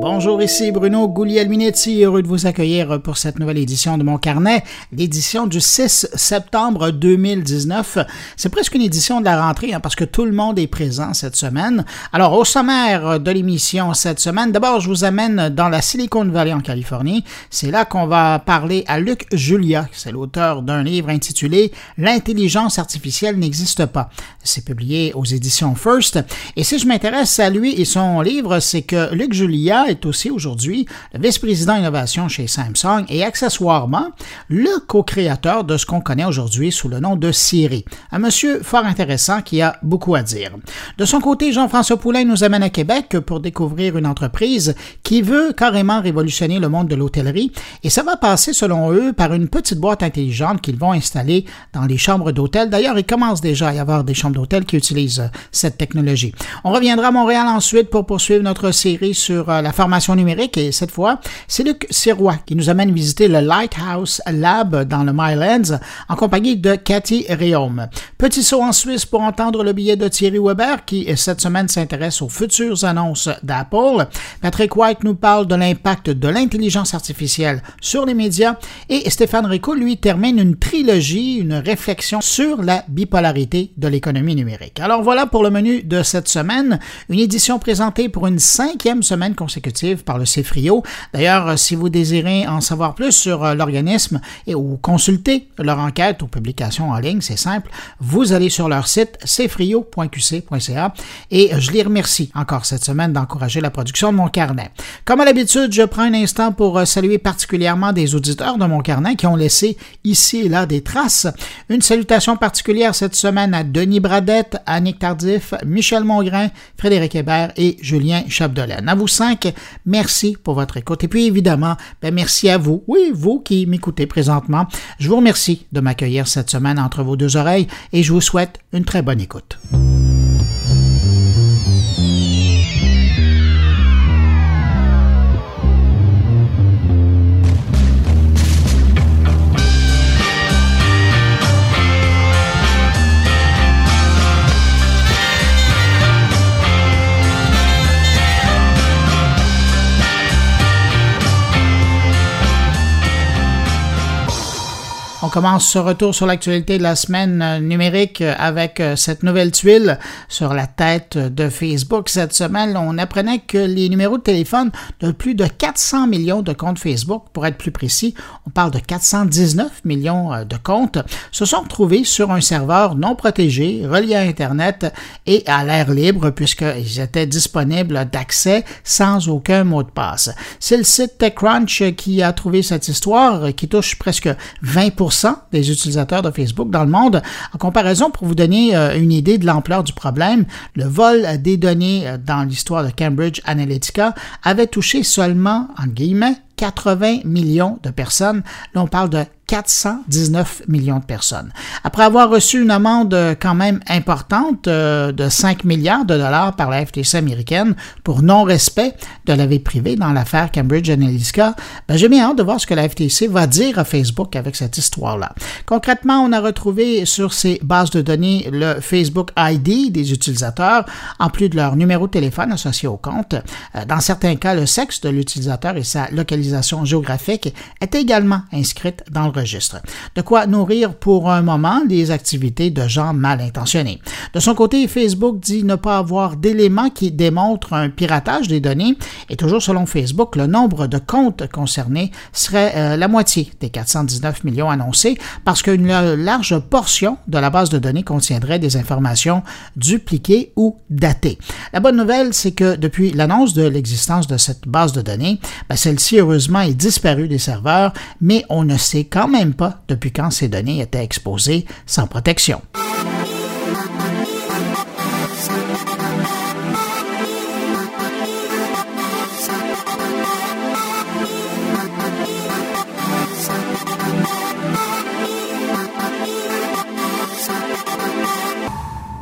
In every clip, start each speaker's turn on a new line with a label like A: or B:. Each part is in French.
A: Bonjour, ici Bruno Guglielminetti, heureux de vous accueillir pour cette nouvelle édition de mon carnet, l'édition du 6 septembre 2019. C'est presque une édition de la rentrée hein, parce que tout le monde est présent cette semaine. Alors, au sommaire de l'émission cette semaine, d'abord, je vous amène dans la Silicon Valley en Californie. C'est là qu'on va parler à Luc Julia, c'est l'auteur d'un livre intitulé L'intelligence artificielle n'existe pas. C'est publié aux éditions First. Et si je m'intéresse à lui et son livre, c'est que Luc Julia est aussi aujourd'hui le vice-président innovation chez Samsung et accessoirement le co-créateur de ce qu'on connaît aujourd'hui sous le nom de Siri. Un monsieur fort intéressant qui a beaucoup à dire. De son côté, Jean-François Poulain nous amène à Québec pour découvrir une entreprise qui veut carrément révolutionner le monde de l'hôtellerie et ça va passer selon eux par une petite boîte intelligente qu'ils vont installer dans les chambres d'hôtel. D'ailleurs, il commence déjà à y avoir des chambres d'hôtel qui utilisent euh, cette technologie. On reviendra à Montréal ensuite pour poursuivre notre série sur euh, la formation numérique et cette fois, c'est Luc Sirois qui nous amène visiter le Lighthouse Lab dans le Mylands en compagnie de Cathy Réaume. Petit saut en Suisse pour entendre le billet de Thierry Weber qui cette semaine s'intéresse aux futures annonces d'Apple. Patrick White nous parle de l'impact de l'intelligence artificielle sur les médias et Stéphane Rico lui termine une trilogie, une réflexion sur la bipolarité de l'économie numérique. Alors voilà pour le menu de cette semaine, une édition présentée pour une cinquième semaine consécutive par le CEFRIO. D'ailleurs, si vous désirez en savoir plus sur euh, l'organisme et ou consulter leur enquête ou publication en ligne, c'est simple, vous allez sur leur site cefrio.qc.ca et je les remercie encore cette semaine d'encourager la production de mon carnet. Comme à l'habitude, je prends un instant pour euh, saluer particulièrement des auditeurs de mon carnet qui ont laissé ici et là des traces. Une salutation particulière cette semaine à Denis Bradette, Annick Tardif, Michel Mongrain, Frédéric Hébert et Julien Chapdelaine. À vous cinq, Merci pour votre écoute. Et puis évidemment, ben, merci à vous, oui, vous qui m'écoutez présentement. Je vous remercie de m'accueillir cette semaine entre vos deux oreilles et je vous souhaite une très bonne écoute. On commence ce retour sur l'actualité de la semaine euh, numérique euh, avec euh, cette nouvelle tuile sur la tête de Facebook. Cette semaine, on apprenait que les numéros de téléphone de plus de 400 millions de comptes Facebook, pour être plus précis, on parle de 419 millions de comptes, se sont retrouvés sur un serveur non protégé, relié à Internet et à l'air libre puisqu'ils étaient disponibles d'accès sans aucun mot de passe. C'est le site TechCrunch qui a trouvé cette histoire qui touche presque 20 des utilisateurs de Facebook dans le monde. En comparaison, pour vous donner euh, une idée de l'ampleur du problème, le vol des données euh, dans l'histoire de Cambridge Analytica avait touché seulement, en guillemets, 80 millions de personnes. Là, on parle de 419 millions de personnes. Après avoir reçu une amende euh, quand même importante euh, de 5 milliards de dollars par la FTC américaine pour non-respect de la vie privée dans l'affaire Cambridge Analytica, ben, j'ai bien hâte de voir ce que la FTC va dire à Facebook avec cette histoire-là. Concrètement, on a retrouvé sur ces bases de données le Facebook ID des utilisateurs, en plus de leur numéro de téléphone associé au compte. Euh, dans certains cas, le sexe de l'utilisateur et sa localisation géographique est également inscrite dans le De quoi nourrir pour un moment les activités de gens mal intentionnés. De son côté, Facebook dit ne pas avoir d'éléments qui démontrent un piratage des données et toujours selon Facebook, le nombre de comptes concernés serait euh, la moitié des 419 millions annoncés parce qu'une large portion de la base de données contiendrait des informations dupliquées ou datées. La bonne nouvelle, c'est que depuis l'annonce de l'existence de cette base de données, ben, celle-ci heureusement est disparue des serveurs, mais on ne sait quand même pas depuis quand ces données étaient exposées sans protection.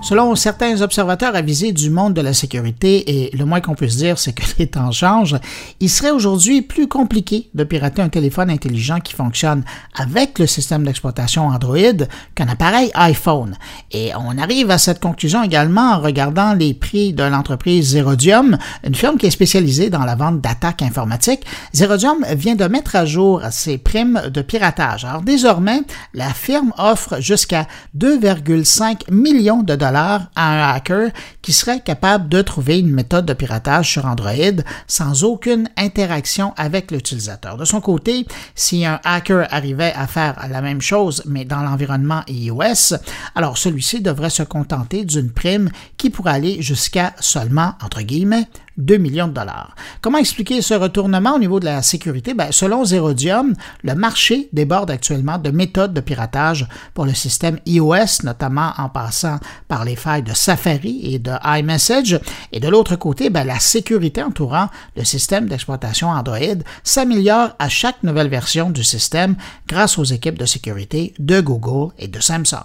A: Selon certains observateurs avisés du monde de la sécurité, et le moins qu'on puisse dire, c'est que les temps changent, il serait aujourd'hui plus compliqué de pirater un téléphone intelligent qui fonctionne avec le système d'exploitation Android qu'un appareil iPhone. Et on arrive à cette conclusion également en regardant les prix de l'entreprise Zerodium, une firme qui est spécialisée dans la vente d'attaques informatiques. Zerodium vient de mettre à jour ses primes de piratage. Alors désormais, la firme offre jusqu'à 2,5 millions de dollars à un hacker qui serait capable de trouver une méthode de piratage sur Android sans aucune interaction avec l'utilisateur. De son côté, si un hacker arrivait à faire la même chose mais dans l'environnement iOS, alors celui-ci devrait se contenter d'une prime qui pourrait aller jusqu'à seulement, entre guillemets, 2 millions de dollars. Comment expliquer ce retournement au niveau de la sécurité? Ben, selon Zerodium, le marché déborde actuellement de méthodes de piratage pour le système iOS, notamment en passant par les failles de Safari et de iMessage. Et de l'autre côté, ben, la sécurité entourant le système d'exploitation Android s'améliore à chaque nouvelle version du système grâce aux équipes de sécurité de Google et de Samsung.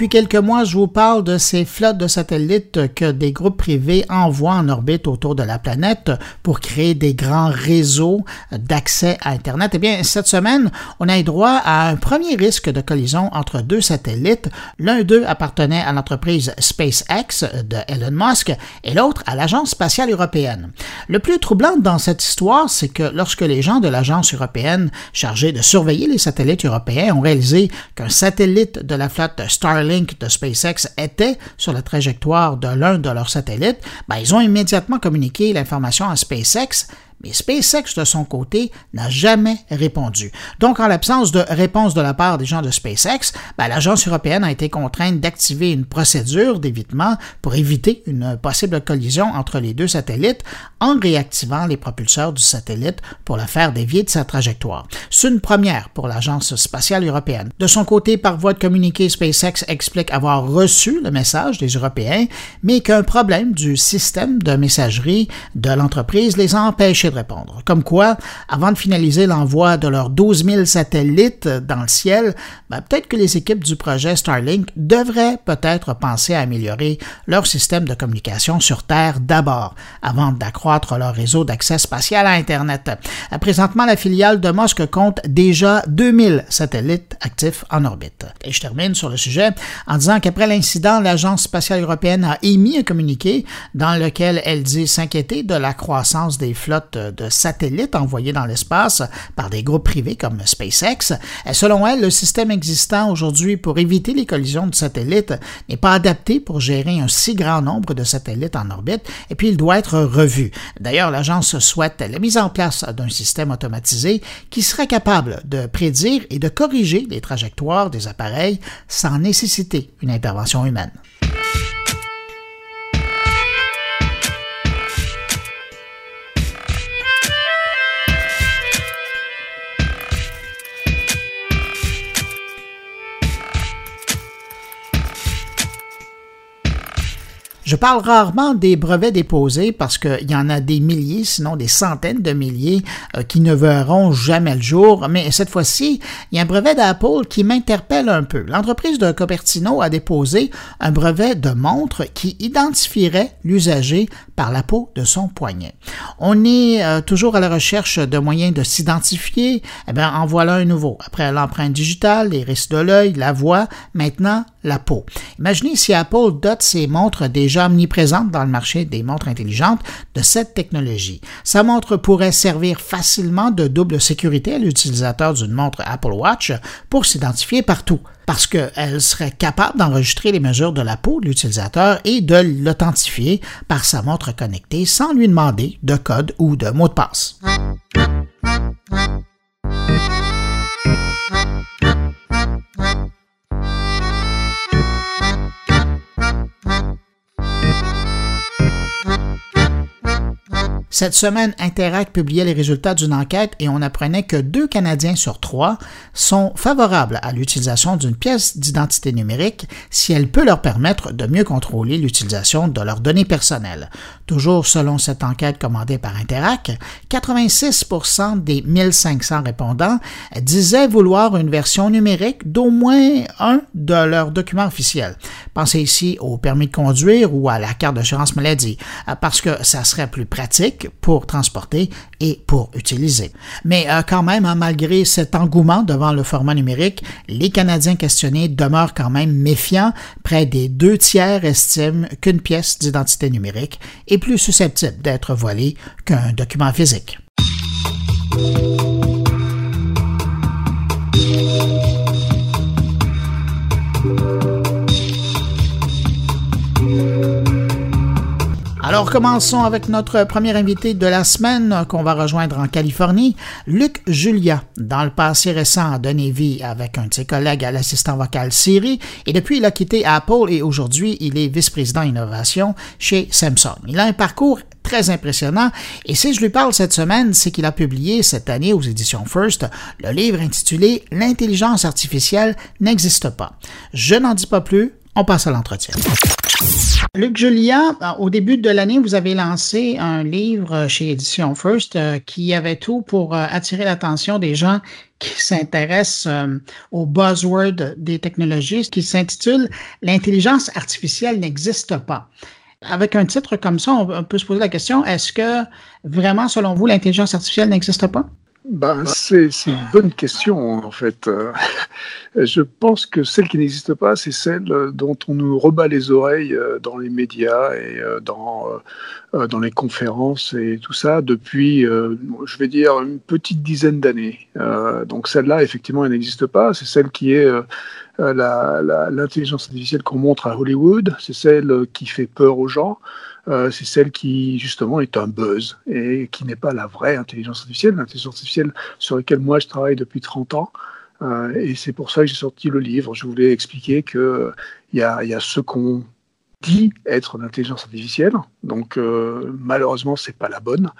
A: Depuis quelques mois, je vous parle de ces flottes de satellites que des groupes privés envoient en orbite autour de la planète pour créer des grands réseaux d'accès à Internet. Eh bien, cette semaine, on a eu droit à un premier risque de collision entre deux satellites. L'un d'eux appartenait à l'entreprise SpaceX de Elon Musk et l'autre à l'Agence spatiale européenne. Le plus troublant dans cette histoire, c'est que lorsque les gens de l'Agence européenne chargés de surveiller les satellites européens ont réalisé qu'un satellite de la flotte Starlink de SpaceX était sur la trajectoire de l'un de leurs satellites, ben, ils ont immédiatement communiqué l'information à SpaceX mais SpaceX, de son côté, n'a jamais répondu. Donc, en l'absence de réponse de la part des gens de SpaceX, ben, l'Agence européenne a été contrainte d'activer une procédure d'évitement pour éviter une possible collision entre les deux satellites en réactivant les propulseurs du satellite pour le faire dévier de sa trajectoire. C'est une première pour l'Agence spatiale européenne. De son côté, par voie de communiqué, SpaceX explique avoir reçu le message des Européens, mais qu'un problème du système de messagerie de l'entreprise les a empêchés répondre. Comme quoi, avant de finaliser l'envoi de leurs 12 000 satellites dans le ciel, ben, peut-être que les équipes du projet Starlink devraient peut-être penser à améliorer leur système de communication sur Terre d'abord, avant d'accroître leur réseau d'accès spatial à Internet. Présentement, la filiale de Musk compte déjà 2000 satellites actifs en orbite. Et je termine sur le sujet en disant qu'après l'incident, l'Agence spatiale européenne a émis un communiqué dans lequel elle dit s'inquiéter de la croissance des flottes de satellites envoyés dans l'espace par des groupes privés comme SpaceX. Selon elle, le système existant aujourd'hui pour éviter les collisions de satellites n'est pas adapté pour gérer un si grand nombre de satellites en orbite et puis il doit être revu. D'ailleurs, l'agence souhaite la mise en place d'un système automatisé qui serait capable de prédire et de corriger les trajectoires des appareils sans nécessiter une intervention humaine. Je parle rarement des brevets déposés parce qu'il y en a des milliers, sinon des centaines de milliers euh, qui ne verront jamais le jour, mais cette fois-ci, il y a un brevet d'Apple qui m'interpelle un peu. L'entreprise de Cupertino a déposé un brevet de montre qui identifierait l'usager par la peau de son poignet. On est euh, toujours à la recherche de moyens de s'identifier. Eh bien, en voilà un nouveau. Après l'empreinte digitale, les risques de l'œil, la voix, maintenant la peau. Imaginez si Apple dote ses montres déjà omniprésentes dans le marché des montres intelligentes de cette technologie. Sa montre pourrait servir facilement de double sécurité à l'utilisateur d'une montre Apple Watch pour s'identifier partout parce qu'elle serait capable d'enregistrer les mesures de la peau de l'utilisateur et de l'authentifier par sa montre connectée sans lui demander de code ou de mot de passe. Cette semaine, Interact publiait les résultats d'une enquête et on apprenait que deux Canadiens sur trois sont favorables à l'utilisation d'une pièce d'identité numérique si elle peut leur permettre de mieux contrôler l'utilisation de leurs données personnelles. Toujours selon cette enquête commandée par Interact, 86% des 1500 répondants disaient vouloir une version numérique d'au moins un de leurs documents officiels. Pensez ici au permis de conduire ou à la carte d'assurance maladie, parce que ça serait plus pratique pour transporter et pour utiliser. Mais euh, quand même, hein, malgré cet engouement devant le format numérique, les Canadiens questionnés demeurent quand même méfiants. Près des deux tiers estiment qu'une pièce d'identité numérique est plus susceptible d'être volée qu'un document physique. Alors commençons avec notre premier invité de la semaine qu'on va rejoindre en Californie, Luc Julia. Dans le passé récent, a donné vie avec un de ses collègues à l'assistant vocal Siri et depuis il a quitté Apple et aujourd'hui il est vice-président innovation chez Samsung. Il a un parcours très impressionnant et si je lui parle cette semaine, c'est qu'il a publié cette année aux éditions First le livre intitulé L'intelligence artificielle n'existe pas. Je n'en dis pas plus, on passe à l'entretien. Luc Julia, au début de l'année, vous avez lancé un livre chez Édition First euh, qui avait tout pour euh, attirer l'attention des gens qui s'intéressent euh, au buzzword des technologies, qui s'intitule L'intelligence artificielle n'existe pas. Avec un titre comme ça, on peut se poser la question, est-ce que vraiment, selon vous, l'intelligence artificielle n'existe pas?
B: Ben, c'est une bonne question en fait. Euh, je pense que celle qui n'existe pas, c'est celle dont on nous rebat les oreilles euh, dans les médias et euh, dans, dans les conférences et tout ça depuis, je vais dire, une petite dizaine d'années. Donc celle-là, effectivement, elle n'existe pas. C'est celle qui est l'intelligence artificielle qu'on montre à Hollywood. C'est celle qui fait peur aux gens. Euh, c'est celle qui justement est un buzz et qui n'est pas la vraie intelligence artificielle, l'intelligence artificielle sur laquelle moi je travaille depuis 30 ans. Euh, et c'est pour ça que j'ai sorti le livre. Je voulais expliquer qu'il y a, y a ce qu'on dit être l'intelligence artificielle, donc euh, malheureusement c'est pas la bonne,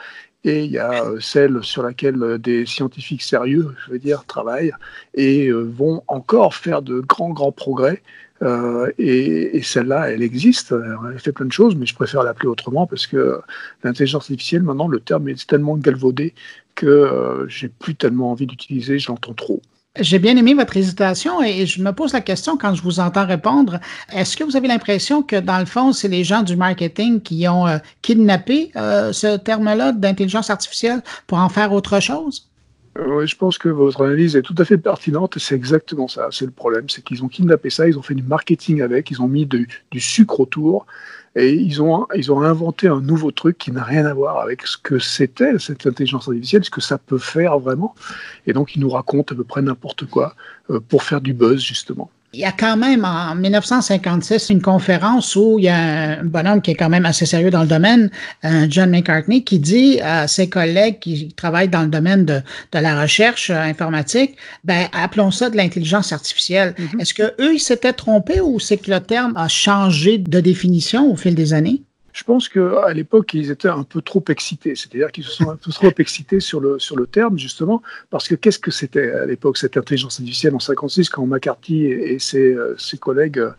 B: et il y a celle sur laquelle des scientifiques sérieux, je veux dire, travaillent et vont encore faire de grands grands progrès euh, et, celle-là, elle existe, elle fait plein de choses, mais je préfère l'appeler autrement parce que l'intelligence artificielle, maintenant, le terme est tellement galvaudé que euh, j'ai plus tellement envie d'utiliser, je l'entends trop.
A: J'ai bien aimé votre hésitation et je me pose la question quand je vous entends répondre. Est-ce que vous avez l'impression que dans le fond, c'est les gens du marketing qui ont euh, kidnappé ce terme-là d'intelligence artificielle pour en faire autre chose?
B: Oui, je pense que votre analyse est tout à fait pertinente. C'est exactement ça. C'est le problème, c'est qu'ils ont kidnappé ça, ils ont fait du marketing avec, ils ont mis du sucre autour et ils ont, ils ont inventé un nouveau truc qui n'a rien à voir avec ce que c'était cette intelligence artificielle, ce que ça peut faire vraiment. Et donc, ils nous racontent à peu près n'importe quoi euh, pour faire du buzz, justement.
A: Il y a quand même en 1956 une conférence où il y a un bonhomme qui est quand même assez sérieux dans le domaine, John McCartney, qui dit à ses collègues qui travaillent dans le domaine de, de la recherche euh, informatique, ben appelons ça de l'intelligence artificielle. Mm-hmm. Est-ce que eux ils s'étaient trompés ou c'est que le terme a changé de définition au fil des années?
B: Je pense qu'à l'époque, ils étaient un peu trop excités. C'est-à-dire qu'ils se sont un peu trop excités sur le, sur le terme, justement, parce que qu'est-ce que c'était à l'époque, cette intelligence artificielle en 56, quand McCarthy et, ses, euh, ses, collègues euh,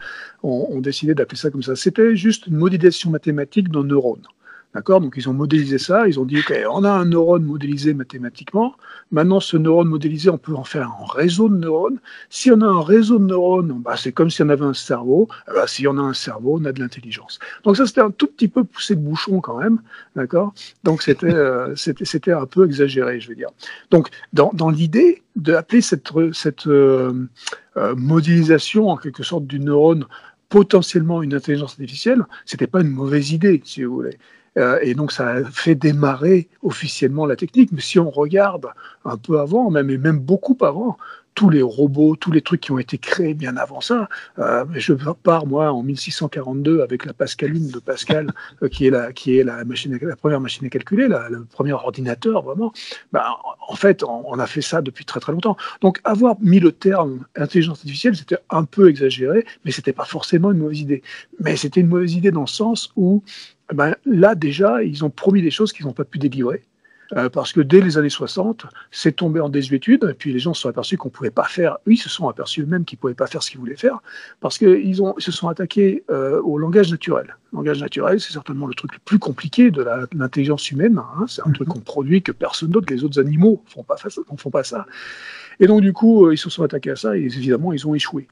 B: ont, décidé d'appeler ça comme ça? C'était juste une modélisation mathématique d'un neurone. D'accord? Donc ils ont modélisé ça, ils ont dit OK, on a un neurone modélisé mathématiquement. Maintenant, ce neurone modélisé, on peut en faire un réseau de neurones. Si on a un réseau de neurones, bah, c'est comme si on avait un cerveau. Eh ben, si on a un cerveau, on a de l'intelligence. Donc ça, c'était un tout petit peu poussé de bouchon quand même, d'accord? Donc c'était euh, un peu exagéré, je veux dire. Donc dans, dans l'idée d'appeler cette cette euh, euh, modélisation en quelque sorte du neurone potentiellement une intelligence artificielle, c'était pas une mauvaise idée, si vous voulez. Euh, et donc ça a fait démarrer officiellement la technique. Mais si on regarde un peu avant, même et même beaucoup avant, tous les robots, tous les trucs qui ont été créés bien avant ça. Euh, je pars moi en 1642 avec la Pascaline de Pascal, euh, qui est la qui est la machine, la première machine à calculer, le premier ordinateur vraiment. Ben, en fait, on, a fait ça depuis très très longtemps. Donc avoir mis le terme intelligence artificielle, c'était un peu exagéré, mais c'était pas forcément une mauvaise idée. Mais c'était une mauvaise idée dans le sens où ben, là déjà, ils ont promis des choses qu'ils n'ont pas pu délivrer. Euh, parce que dès les années 60, c'est tombé en désuétude, et puis les gens se sont aperçus qu'on ne pouvait pas faire, oui, ils se sont aperçus eux-mêmes qu'ils ne pouvaient pas faire ce qu'ils voulaient faire, parce qu'ils se sont attaqués euh, au langage naturel. Le langage naturel, c'est certainement le truc le plus compliqué de l'intelligence humaine, hein. c'est un truc mhm. qu'on produit que personne d'autre, les autres animaux ne font, pas, font pas ça. Et donc, du coup, euh, ils se sont attaqués à ça, et évidemment, ils ont échoué.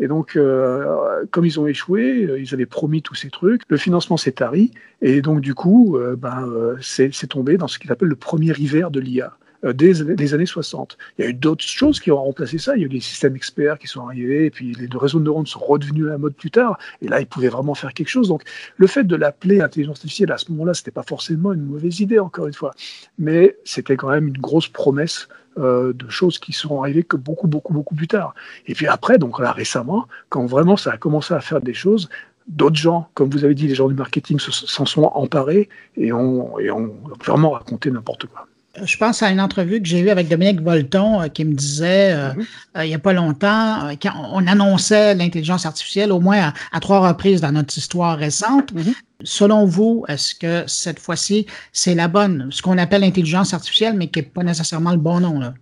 B: Et donc, euh, comme ils ont échoué, euh, ils avaient promis tous ces trucs, le financement s'est tari, et donc du coup, euh, ben, c'est tombé dans ce qu'il appelle le premier hiver de l'IA. Dès les années 60. Il y a eu d'autres choses qui ont remplacé ça. Il y a eu les systèmes experts qui sont arrivés, et puis les réseaux de neurones sont redevenus à la mode plus tard. Et là, ils pouvaient vraiment faire quelque chose. Donc, le fait de l'appeler intelligence artificielle à ce moment-là, c'était pas forcément une mauvaise idée, encore une fois. Mais c'était quand même une grosse promesse euh, de choses qui sont arrivées que beaucoup, beaucoup, beaucoup plus tard. Et puis après, donc là récemment, quand vraiment ça a commencé à faire des choses, d'autres gens, comme vous avez dit, les gens du marketing s'en sont emparés et ont, et ont vraiment raconté n'importe quoi
A: je pense à une entrevue que j'ai eue avec Dominique Volton euh, qui me disait euh, mhm. il n'y a pas longtemps, quand on annonçait l'intelligence artificielle au moins à, trois reprises dans notre histoire récente. Mhm. Selon vous, est-ce que cette fois-ci, c'est la bonne, ce qu'on appelle l'intelligence artificielle, mais qui n'est pas nécessairement le bon nom? Là?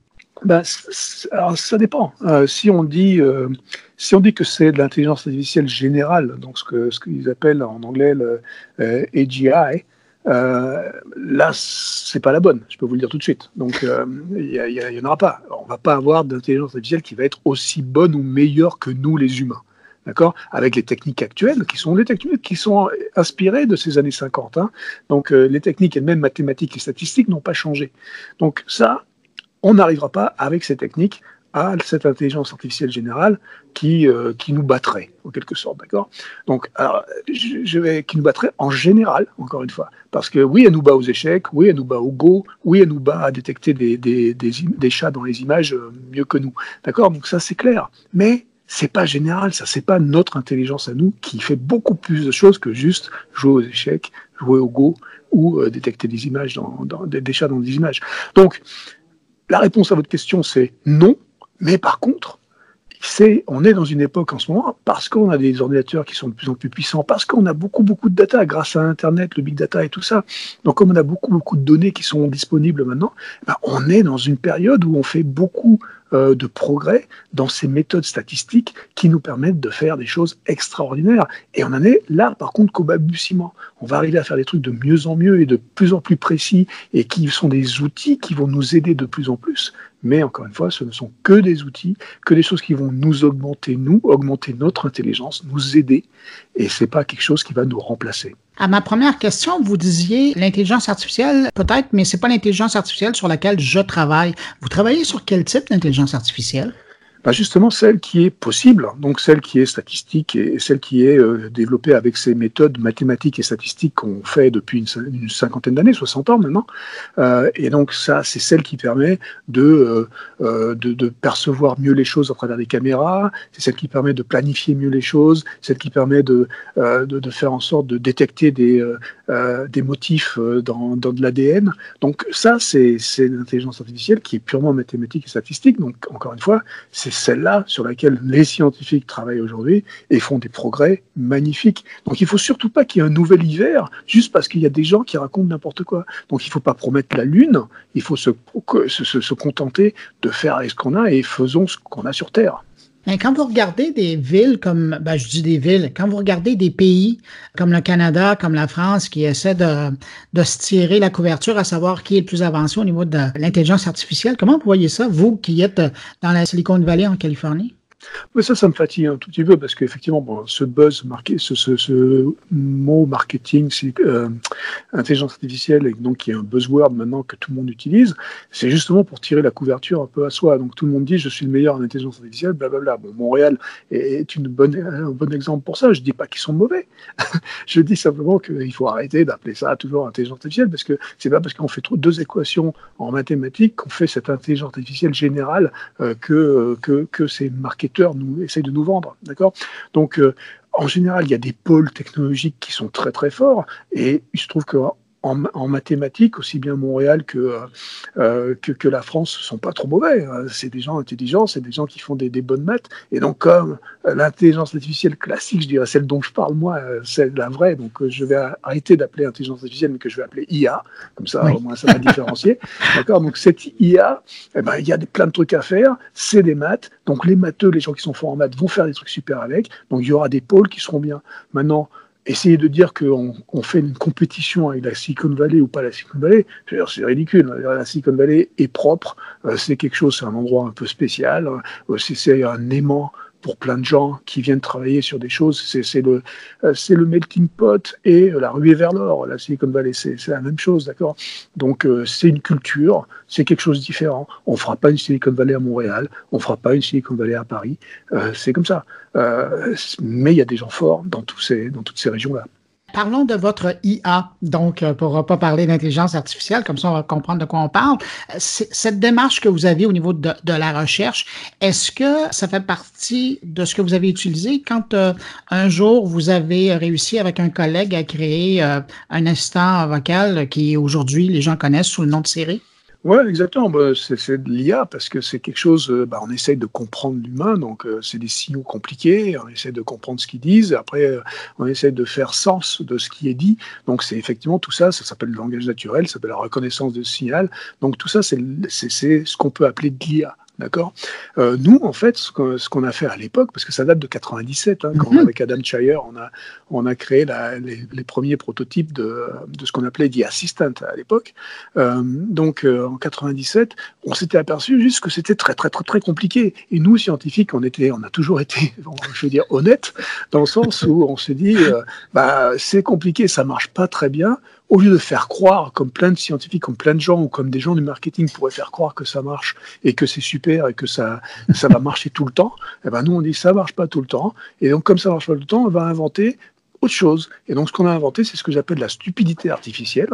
B: Ben, alors, ça dépend. Euh, si, on dit, euh, si on dit que c'est de l'intelligence artificielle générale, donc ce qu'ils ce qu'ils appellent en anglais le euh, AGI, euh, là, c'est pas la bonne, je peux vous le dire tout de suite. Donc, il n'y en aura pas. On va pas avoir d'intelligence artificielle qui va être aussi bonne ou meilleure que nous, les humains d'accord, avec les techniques actuelles, qui sont les techniques qui sont inspirées de ces années 50. Hein. Donc euh, les techniques et même mathématiques et statistiques n'ont pas changé. Donc ça, on n'arrivera pas avec ces techniques à cette intelligence artificielle générale qui, euh, qui nous battrait, en quelque sorte, d'accord? Donc, je, qui nous battrait en général, encore une fois, parce que oui, elle nous bat aux échecs, oui, elle nous bat au Go, oui, elle nous bat à détecter des, des, des, des chats dans les images euh, mieux que nous, d'accord? Donc ça, c'est clair. Mais c'est pas général, ça, c'est pas notre intelligence à nous qui fait beaucoup plus de choses que juste jouer aux échecs, jouer au Go ou euh, détecter des images dans, des, chats dans des images. Donc, la réponse à votre question, c'est non, mais par contre, on est dans une époque en ce moment, parce qu'on a des ordinateurs qui sont de plus en plus puissants, parce qu'on a beaucoup, beaucoup de data grâce à Internet, le big data et tout ça. Donc, comme on a beaucoup, beaucoup de données qui sont disponibles maintenant, ben, on est dans une période où on fait beaucoup euh, de progrès dans ces méthodes statistiques qui nous permettent de faire des choses extraordinaires. Et on en est là, par contre, qu'au balbutiement. On va arriver à faire des trucs de mieux en mieux et de plus en plus précis et qui sont des outils qui vont nous aider de plus en plus. Mais encore une fois, ce ne sont que des outils, que des choses qui vont nous augmenter, nous, augmenter notre intelligence, nous aider. Et c'est pas quelque chose qui va nous remplacer.
A: À ma première question, vous disiez l'intelligence artificielle, peut-être, mais c'est pas l'intelligence artificielle sur laquelle je travaille. Vous travaillez sur quel type d'intelligence artificielle?
B: Bah, justement celle qui est possible, donc celle qui est statistique et celle qui est euh, développée avec ces méthodes mathématiques et statistiques qu'on fait depuis une, cinquantaine d'années, 60 ans maintenant. Euh, et donc ça, c'est celle qui permet de, euh, de, de, percevoir mieux les choses à travers des caméras, c'est celle qui permet de planifier mieux les choses, celle qui permet de, de, de, faire en sorte de détecter des, des motifs dans, dans de l'ADN. Donc ça, c'est l'intelligence artificielle qui est purement mathématique et statistique. Donc encore une fois, c'est celle-là sur laquelle les scientifiques travaillent aujourd'hui et font des progrès magnifiques. Donc il faut surtout pas qu'il y ait un nouvel hiver juste parce qu'il y a des gens qui racontent n'importe quoi. Donc il faut pas promettre la lune, il faut se, se, se contenter de faire avec ce qu'on a et faisons ce qu'on a sur Terre.
A: Quand vous regardez des villes comme, ben, je dis des villes, quand vous regardez des pays comme le Canada, comme la France, qui essaient de, de se tirer la couverture à savoir qui est le plus avancé au niveau de l'intelligence artificielle, comment vous voyez ça, vous qui êtes dans la Silicon Valley en Californie?
B: Mais ça, ça me fatigue un tout petit peu parce qu'effectivement, bon, ce buzz marqué, ce, ce, mot marketing, c'est euh, intelligence artificielle, et donc qui est un buzzword maintenant que tout le monde utilise, c'est justement pour tirer la couverture un peu à soi. Donc tout le monde dit je suis le meilleur en intelligence artificielle, blablabla. Bon, Montréal est une bonne, un bon exemple pour ça. Je dis pas qu'ils sont mauvais. je dis simplement qu'il faut arrêter d'appeler ça toujours intelligence artificielle parce que c'est pas parce qu'on fait deux équations en mathématiques qu'on fait cette intelligence artificielle générale euh, que, que, que ces nous essayent de nous vendre. D'accord? Donc, euh, en général, il y a des pôles technologiques qui sont très très forts et il se trouve que en, mathématiques, aussi bien Montréal que, euh, que, que, la France sont pas trop mauvais. Hein. C'est des gens intelligents, c'est des gens qui font des, des, bonnes maths. Et donc, comme l'intelligence artificielle classique, je dirais celle dont je parle moi, euh, c'est la vraie, donc euh, je vais arrêter d'appeler intelligence artificielle, mais que je vais appeler IA, comme ça, au moins ça va différencier. D'accord? Donc, cette IA, eh ben, il y a des, plein de trucs à faire, c'est des maths. Donc, les matheux, les gens qui sont forts en maths, vont faire des trucs super avec. Donc, il y aura des pôles qui seront bien. Maintenant, essayer de dire qu'on on fait une compétition avec la Silicon Valley ou pas la Silicon Valley, c'est ridicule. La Silicon Valley est propre, euh, c'est quelque chose, c'est un endroit un peu spécial, euh, c'est un aimant pour plein de gens qui viennent travailler sur des choses. C'est le, euh, le melting pot et la ruée vers l'or. La Silicon Valley, c'est la même chose, d'accord? Donc, c'est une culture, c'est quelque chose de différent. On fera pas une Silicon Valley à Montréal, on fera pas une Silicon Valley à Paris. c'est comme ça. Euh, mais il y a des gens forts dans toutes ces régions-là.
A: Parlons de votre IA, donc euh, pour ne pas parler d'intelligence artificielle, comme ça on va comprendre de quoi on parle. Cette démarche que vous avez au niveau de, la recherche, est-ce que ça fait partie de ce que vous avez utilisé quand euh, un jour vous avez réussi avec un collègue à créer un instant vocal qui aujourd'hui les gens connaissent sous le nom de série?
B: Oui, exactement. Bah, c'est de l'IA parce que c'est quelque chose, euh, bah, on essaye de comprendre l'humain, donc euh, c'est des signaux compliqués, on essaie de comprendre ce qu'ils disent, après euh, on essaie de faire sens de ce qui est dit, donc c'est effectivement tout ça, ça s'appelle le langage naturel, ça s'appelle la reconnaissance de signal, donc tout ça c'est ce qu'on peut appeler de l'IA. D'accord? Euh, Nous, en fait, ce qu'on a fait à l'époque, parce que ça date de 97, hein, quand mhm. avec Adam Shire, on a, on a créé la, les, les, premiers prototypes de, de ce qu'on appelait The Assistant à l'époque. Euh, donc, euh, en 97, on s'était aperçu juste que c'était très, très, très, très compliqué. Et nous, scientifiques, on, était, on a toujours été, je veux dire, honnêtes, dans le sens où on s'est dit, bah, c'est compliqué, ça marche pas très bien au lieu de faire croire, comme plein de scientifiques, comme plein de gens, ou comme des gens du marketing pourraient faire croire que ça marche et que c'est super et que ça, ça va marcher tout le temps, eh ben nous on dit ça marche pas tout le temps. Et donc comme ça marche pas tout le temps, on va inventer autre chose. Et donc ce qu'on a inventé, c'est ce que j'appelle la stupidité artificielle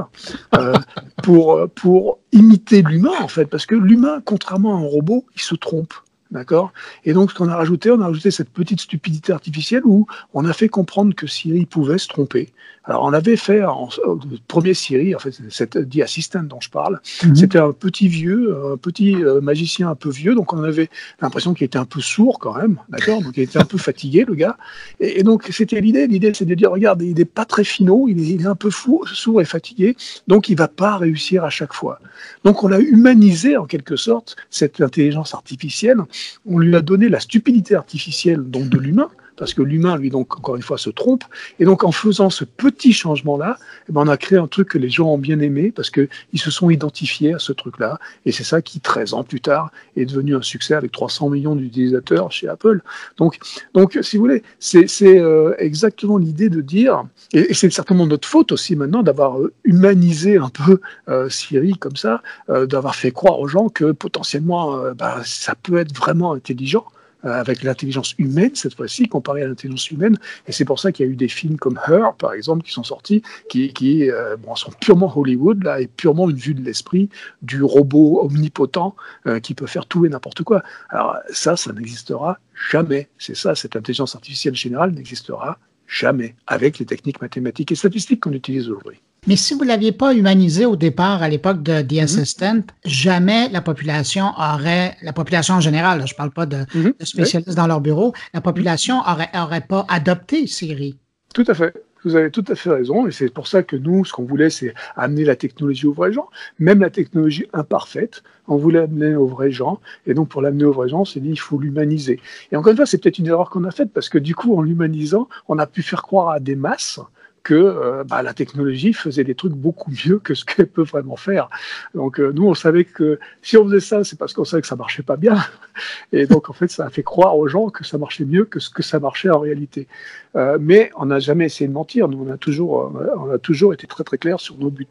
B: euh, pour, pour imiter l'humain en fait, parce que l'humain, contrairement à un robot, il se trompe. D'accord? Et donc, ce qu'on a rajouté, on a rajouté cette petite stupidité artificielle où on a fait comprendre que Siri pouvait se tromper. Alors, on avait fait, en, le premier Siri, en fait, cette dit Assistant dont je parle, mhm. c'était un petit vieux, un petit euh, magicien un peu vieux, donc on avait l'impression qu'il était un peu sourd quand même, d'accord? Donc, il était un peu fatigué, le gars. Et, donc, c'était l'idée. L'idée, c'est de dire, regarde, il n'est pas très finot, il est, il est un peu fou, sourd et fatigué, donc il va pas réussir à chaque fois. Donc, on a humanisé, en quelque sorte, cette intelligence artificielle on lui a donné la stupidité artificielle donc de l'humain, parce que l'humain, lui, donc, encore une fois, se trompe. Et donc, en faisant ce petit changement-là, eh ben, on a créé un truc que les gens ont bien aimé, parce qu'ils se sont identifiés à ce truc-là. Et c'est ça qui, 13 ans plus tard, est devenu un succès avec 300 millions d'utilisateurs chez Apple. Donc, donc, si vous voulez, c'est euh, exactement l'idée de dire, et, c'est certainement notre faute aussi maintenant d'avoir euh, humanisé un peu euh, Siri comme ça, d'avoir fait croire aux gens que potentiellement, bah, ça peut être vraiment intelligent. Euh, avec l'intelligence humaine cette fois-ci, comparée à l'intelligence humaine. Et c'est pour ça qu'il y a eu des films comme Her, par exemple, qui sont sortis, qui, qui euh, bon, sont purement Hollywood, là, et purement une vue de l'esprit du robot omnipotent euh, qui peut faire tout et n'importe quoi. Alors ça, ça n'existera jamais. C'est ça, cette intelligence artificielle générale n'existera jamais avec les techniques mathématiques et statistiques qu'on utilise aujourd'hui.
A: Mais si vous ne l'aviez pas humanisé au départ, à l'époque de The mhm. Assistant, jamais la population aurait, la population en général, je ne parle pas de, mhm. spécialistes dans leur bureau, la population aurait, aurait pas adopté Siri.
B: Tout à fait. Vous avez tout à fait raison, et c'est pour ça que nous, ce qu'on voulait, c'est amener la technologie aux vrais gens, même la technologie imparfaite, on voulait amener aux vrais gens, et donc pour l'amener aux vrais gens, on s'est dit, il faut l'humaniser. Et encore une fois, c'est peut-être une erreur qu'on a faite, parce que du coup, en l'humanisant, on a pu faire croire à des masses que euh, bah, la technologie faisait des trucs beaucoup mieux que ce qu'elle peut vraiment faire. Donc euh, nous, on savait que si on faisait ça, c'est parce qu'on savait que ça marchait pas bien. Et donc en fait, ça a fait croire aux gens que ça marchait mieux que ce que ça marchait en réalité. Euh, mais on n'a jamais essayé de mentir. Nous, on a toujours, on a toujours été très très clair sur nos buts.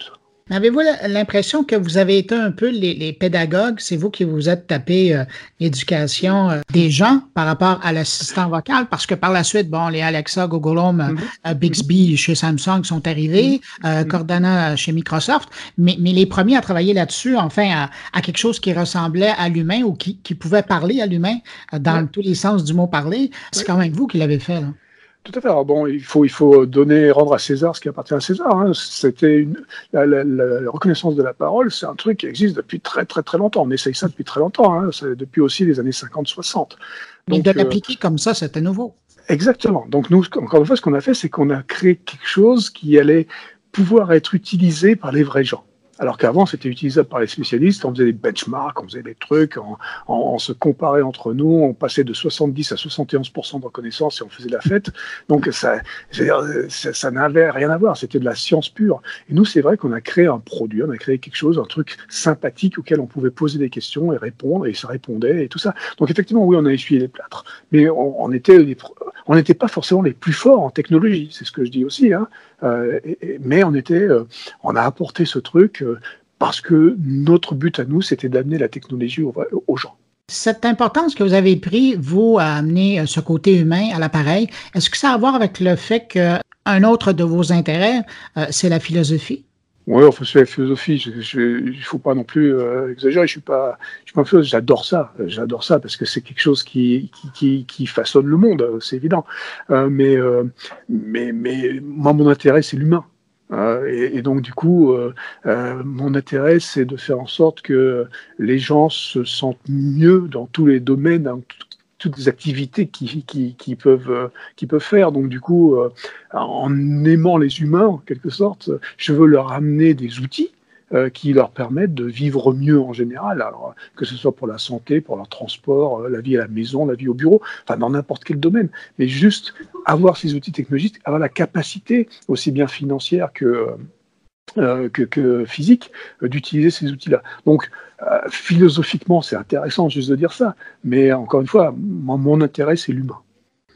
A: Avez-vous l'impression que vous avez été un peu les, pédagogues, c'est vous qui vous êtes tapé euh, l'éducation euh, des gens par rapport à l'assistant vocal? Parce que par la suite, bon, les Alexa, Google Home, euh, mm-hmm. Bixby chez Samsung sont arrivés, mm-hmm. Cortana chez Microsoft, mais, mais, les premiers à travailler là-dessus, enfin, à, quelque chose qui ressemblait à l'humain ou qui, qui, pouvait parler à l'humain dans tous les sens du mot parler, c'est quand même vous qui l'avez fait. Là.
B: Tout à fait. Alors bon, il faut, il faut donner, rendre à César ce qui appartient à César. Hein. C'était la, la, reconnaissance de la parole, c'est un truc qui existe depuis très très très longtemps. On essaye ça depuis très longtemps, hein. depuis aussi les années 50-60.
A: Mais de euh, l'appliquer comme ça, c'était nouveau.
B: Exactement. Donc nous, encore une fois, ce qu'on a fait, c'est qu'on a créé quelque chose qui allait pouvoir être utilisé par les vrais gens. Alors qu'avant, c'était utilisable par les spécialistes, on faisait des benchmarks, on faisait des trucs, on, se comparait entre nous, on passait de 70 à 71% de reconnaissance et on faisait la fête. Donc ça, ça, n'avait rien à voir, c'était de la science pure. Et nous, c'est vrai qu'on a créé un produit, on a créé quelque chose, un truc sympathique auquel on pouvait poser des questions et répondre, et ça répondait et tout ça. Donc effectivement, oui, on a essuyé les plâtres, mais on, on n'était pas forcément les plus forts en technologie, c'est ce que je dis aussi. Hein. Euh, mais on était, euh, on a apporté ce truc euh, parce que notre but à nous, c'était d'amener la technologie aux, gens.
A: Cette importance que vous avez pris, vous, à amener ce côté humain à l'appareil, est-ce que ça a à voir avec le fait qu'un autre de vos intérêts, c'est la philosophie?
B: Oui, enfin, c'est la philosophie. Il ne faut pas non plus euh, exagérer. Je suis pas, je suis pas J'adore ça. J'adore ça parce que c'est quelque chose qui, qui, façonne le monde. C'est évident. Euh, mais, euh, mais, mais moi, mon intérêt, c'est l'humain. Et, donc du coup, mon intérêt, c'est de faire en sorte que les gens se sentent mieux dans tous les domaines, toutes les activités qui, qui, qui, peuvent, euh, qui peuvent faire. Donc du coup, euh, en aimant les humains, en quelque sorte, je veux leur amener des outils euh, qui leur permettent de vivre mieux en général, alors que ce soit pour la santé, pour leur transport, la vie à la maison, la vie au bureau, enfin dans n'importe quel domaine. Mais juste avoir ces outils technologiques, avoir la capacité, aussi bien financière que euh, que, physique euh, d'utiliser ces outils-là. Donc, euh, philosophiquement, c'est intéressant juste de dire ça, mais encore une fois, mon intérêt, c'est l'humain.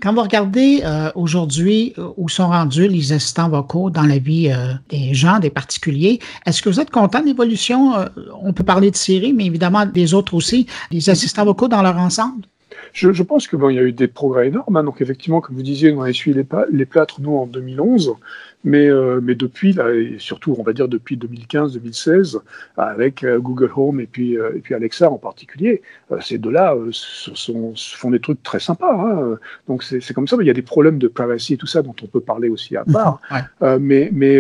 A: Quand vous regardez aujourd'hui où sont rendus les assistants vocaux dans la vie des gens, des particuliers, est-ce que vous êtes content de l'évolution? on peut parler de Siri, mais évidemment des autres aussi, les assistants vocaux dans leur ensemble?
B: Je, pense que bon, il y a eu des progrès énormes. Hein. Donc effectivement, comme vous disiez, on a essuyé les, les plâtres nous en 2011. Mais, euh, mais depuis, là, et surtout, on va dire depuis 2015-2016, avec euh, Google Home et puis, euh, et puis Alexa en particulier, ces deux-là sont, font des trucs très sympas. Hein. Donc c'est comme ça. Mais il y a des problèmes de privacy et tout ça dont on peut parler aussi à part. mais mais,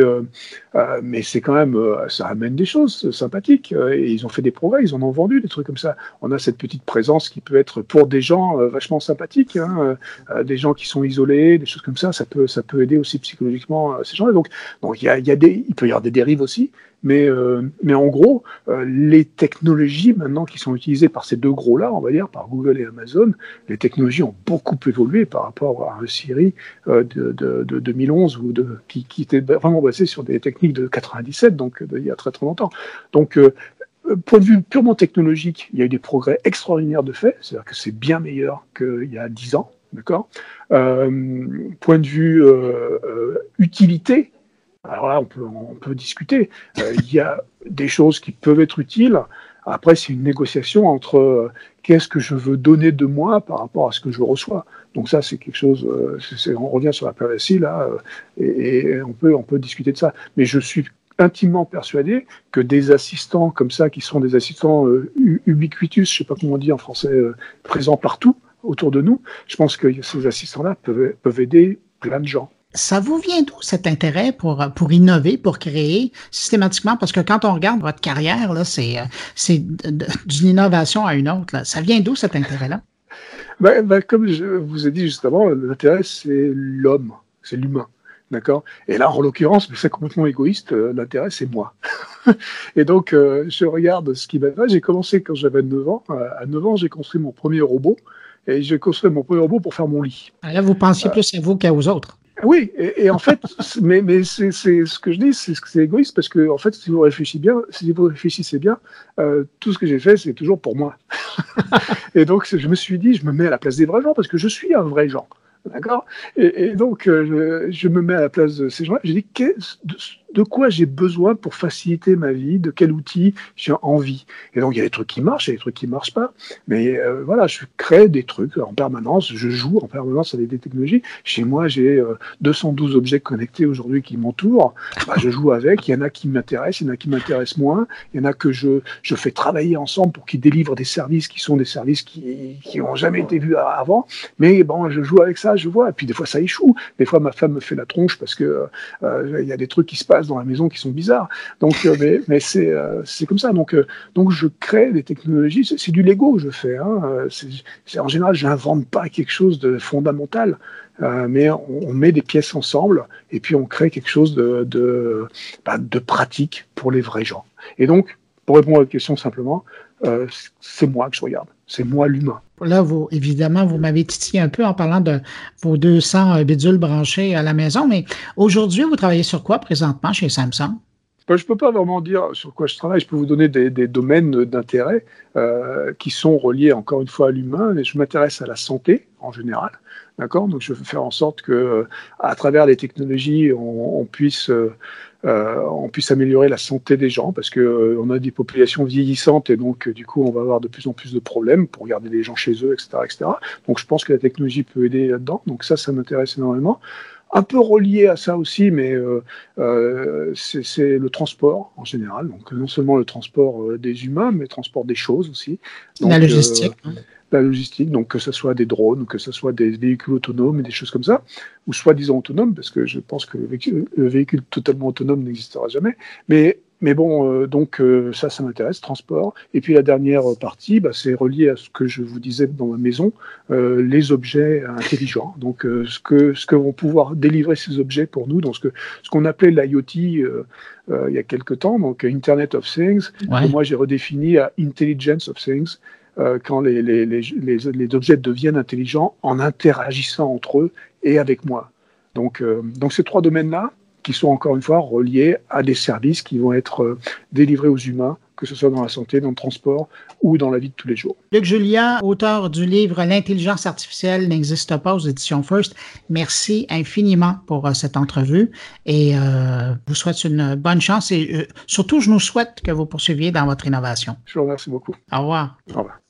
B: mais c'est quand même, ça amène des choses sympathiques. et ils ont fait des progrès, ils en ont vendu des trucs comme ça. On a cette petite présence qui peut être pour des gens vachement sympathiques, hein, des gens qui sont isolés, des choses comme ça. Ça peut, ça peut aider aussi psychologiquement donc, donc il, y a, y a des, il peut y avoir des dérives aussi, mais, euh, mais en gros, euh, les technologies maintenant qui sont utilisées par ces deux gros-là, on va dire, par Google et Amazon, les technologies ont beaucoup évolué par rapport à un Siri euh, de, de, de, 2011 ou de, qui, qui, était vraiment basé sur des techniques de 97, donc il y a très très longtemps. Donc, point de vue purement technologique, il y a eu des progrès extraordinaires de fait, c'est-à-dire que c'est bien meilleur qu'il y a 10 ans. D'accord? Euh, Point de vue euh, euh, utilité, alors là, on peut, on peut discuter. Il y a des choses qui peuvent être utiles. Après, c'est une négociation entre qu'est-ce que je veux donner de moi par rapport à ce que je reçois. Donc ça, c'est quelque chose. on revient sur la privacy là, et, on peut on peut discuter de ça. Mais je suis intimement persuadé que des assistants comme ça, qui sont des assistants ubiquitus, je sais pas comment on dit en français, présents partout, autour de nous, je pense que ces assistants-là peuvent, peuvent aider plein de gens.
A: Ça vous vient d'où cet intérêt pour, pour innover, pour créer systématiquement? Parce que quand on regarde votre carrière, là, c'est, c'est d'une innovation à une autre. Là. Ça vient d'où cet intérêt-là?
B: Ben, ben, comme je vous ai dit justement, l'intérêt, c'est l'homme, c'est l'humain. D'accord? Et là, en l'occurrence, c'est complètement égoïste, euh, l'intérêt, c'est moi. et donc, euh, je regarde ce qui va. J'ai commencé quand j'avais 9 ans. À 9 ans, j'ai construit mon premier robot et j'ai construit mon premier robot pour faire mon lit.
A: Ah, là, vous pensiez plus à vous qu'à aux autres.
B: Oui, et, en fait, mais, c'est ce que je dis, c'est égoïste parce que en fait, si vous réfléchissez bien, euh, tout ce que j'ai fait, c'est toujours pour moi. et donc, je me suis dit, je me mets à la place des vrais gens parce que je suis un vrai gens. D'accord? Et, donc, euh, je, me mets à la place de ces gens-là. J'ai dit, de quoi j'ai besoin pour faciliter ma vie, de quel outil j'ai envie. Et donc il y a des trucs qui marchent, il y a des trucs qui marchent pas. Mais euh, voilà, je crée des trucs en permanence, je joue en permanence avec des technologies. Chez moi, j'ai 212 euh, objets connectés aujourd'hui qui m'entourent. Bah, je joue avec, il y en a qui m'intéressent, il y en a qui m'intéressent moins, il y en a que je, fais travailler ensemble pour qu'ils délivrent des services qui sont des services qui n'ont jamais été vus avant. Mais bon, je joue avec ça, je vois. Et puis des fois ça échoue. Des fois ma femme me fait la tronche parce que euh, y a des trucs qui se passent dans la maison qui sont bizarres. Donc, euh, mais, mais c'est euh, c'est comme ça. Donc, euh, donc je crée des technologies. C'est du Lego que je fais. Hein. en général, je n'invente pas quelque chose de fondamental. mais on, met des pièces ensemble et puis on crée quelque chose de, de, bah, de pratique pour les vrais gens. Et donc, pour répondre à votre question simplement, c'est moi que je regarde. C'est moi l'humain.
A: Là, vous, évidemment, vous m'avez titillé un peu en parlant de vos 200 euh, bidules branchés à la maison, mais aujourd'hui, vous travaillez sur quoi présentement chez Samsung?
B: Ben, je ne peux pas vraiment dire sur quoi je travaille. Je peux vous donner des, domaines d'intérêt euh, qui sont reliés encore une fois à l'humain. Je m'intéresse à la santé en général. D'accord? Donc, je veux faire en sorte que, euh, à travers les technologies, on, puisse, euh, on puisse améliorer la santé des gens parce que on a des populations vieillissantes et donc, du coup, on va avoir de plus en plus de problèmes pour garder les gens chez eux, etc., etc. Donc, je pense que la technologie peut aider là-dedans. Donc, ça, ça m'intéresse énormément un peu relié à ça aussi, mais euh, euh, c'est le transport en général. Donc non seulement le transport euh, des humains, mais le transport des choses aussi.
A: la logistique. Hein.
B: La logistique, donc que ce soit des drones, ou que ce soit des véhicules autonomes et des choses comme ça, ou soi-disant autonomes, parce que je pense que le véhicule, le véhicule totalement autonome n'existera jamais. Mais mais bon, euh, donc euh, ça, ça m'intéresse, transport. Et puis la dernière partie, bah, c'est relié à ce que je vous disais dans ma maison, euh, les objets intelligents. Donc ce que ce que vont pouvoir délivrer ces objets pour nous, dans ce que ce qu'on appelait l'IoT il y a quelque temps, donc Internet of Things. moi, j'ai redéfini à Intelligence of Things. Quand les, les, les, les, objets deviennent intelligents en interagissant entre eux et avec moi. Donc, donc ces trois domaines-là, qui sont encore une fois reliés à des services qui vont être euh, délivrés aux humains, que ce soit dans la santé, dans le transport ou dans la vie de tous les jours.
A: Luc Julien, auteur du livre L'intelligence artificielle n'existe pas aux éditions First, merci infiniment pour euh, cette entrevue et euh, vous souhaite une bonne chance et surtout je nous souhaite que vous poursuiviez dans votre innovation.
B: Je vous remercie beaucoup.
A: Au revoir.
B: Au revoir.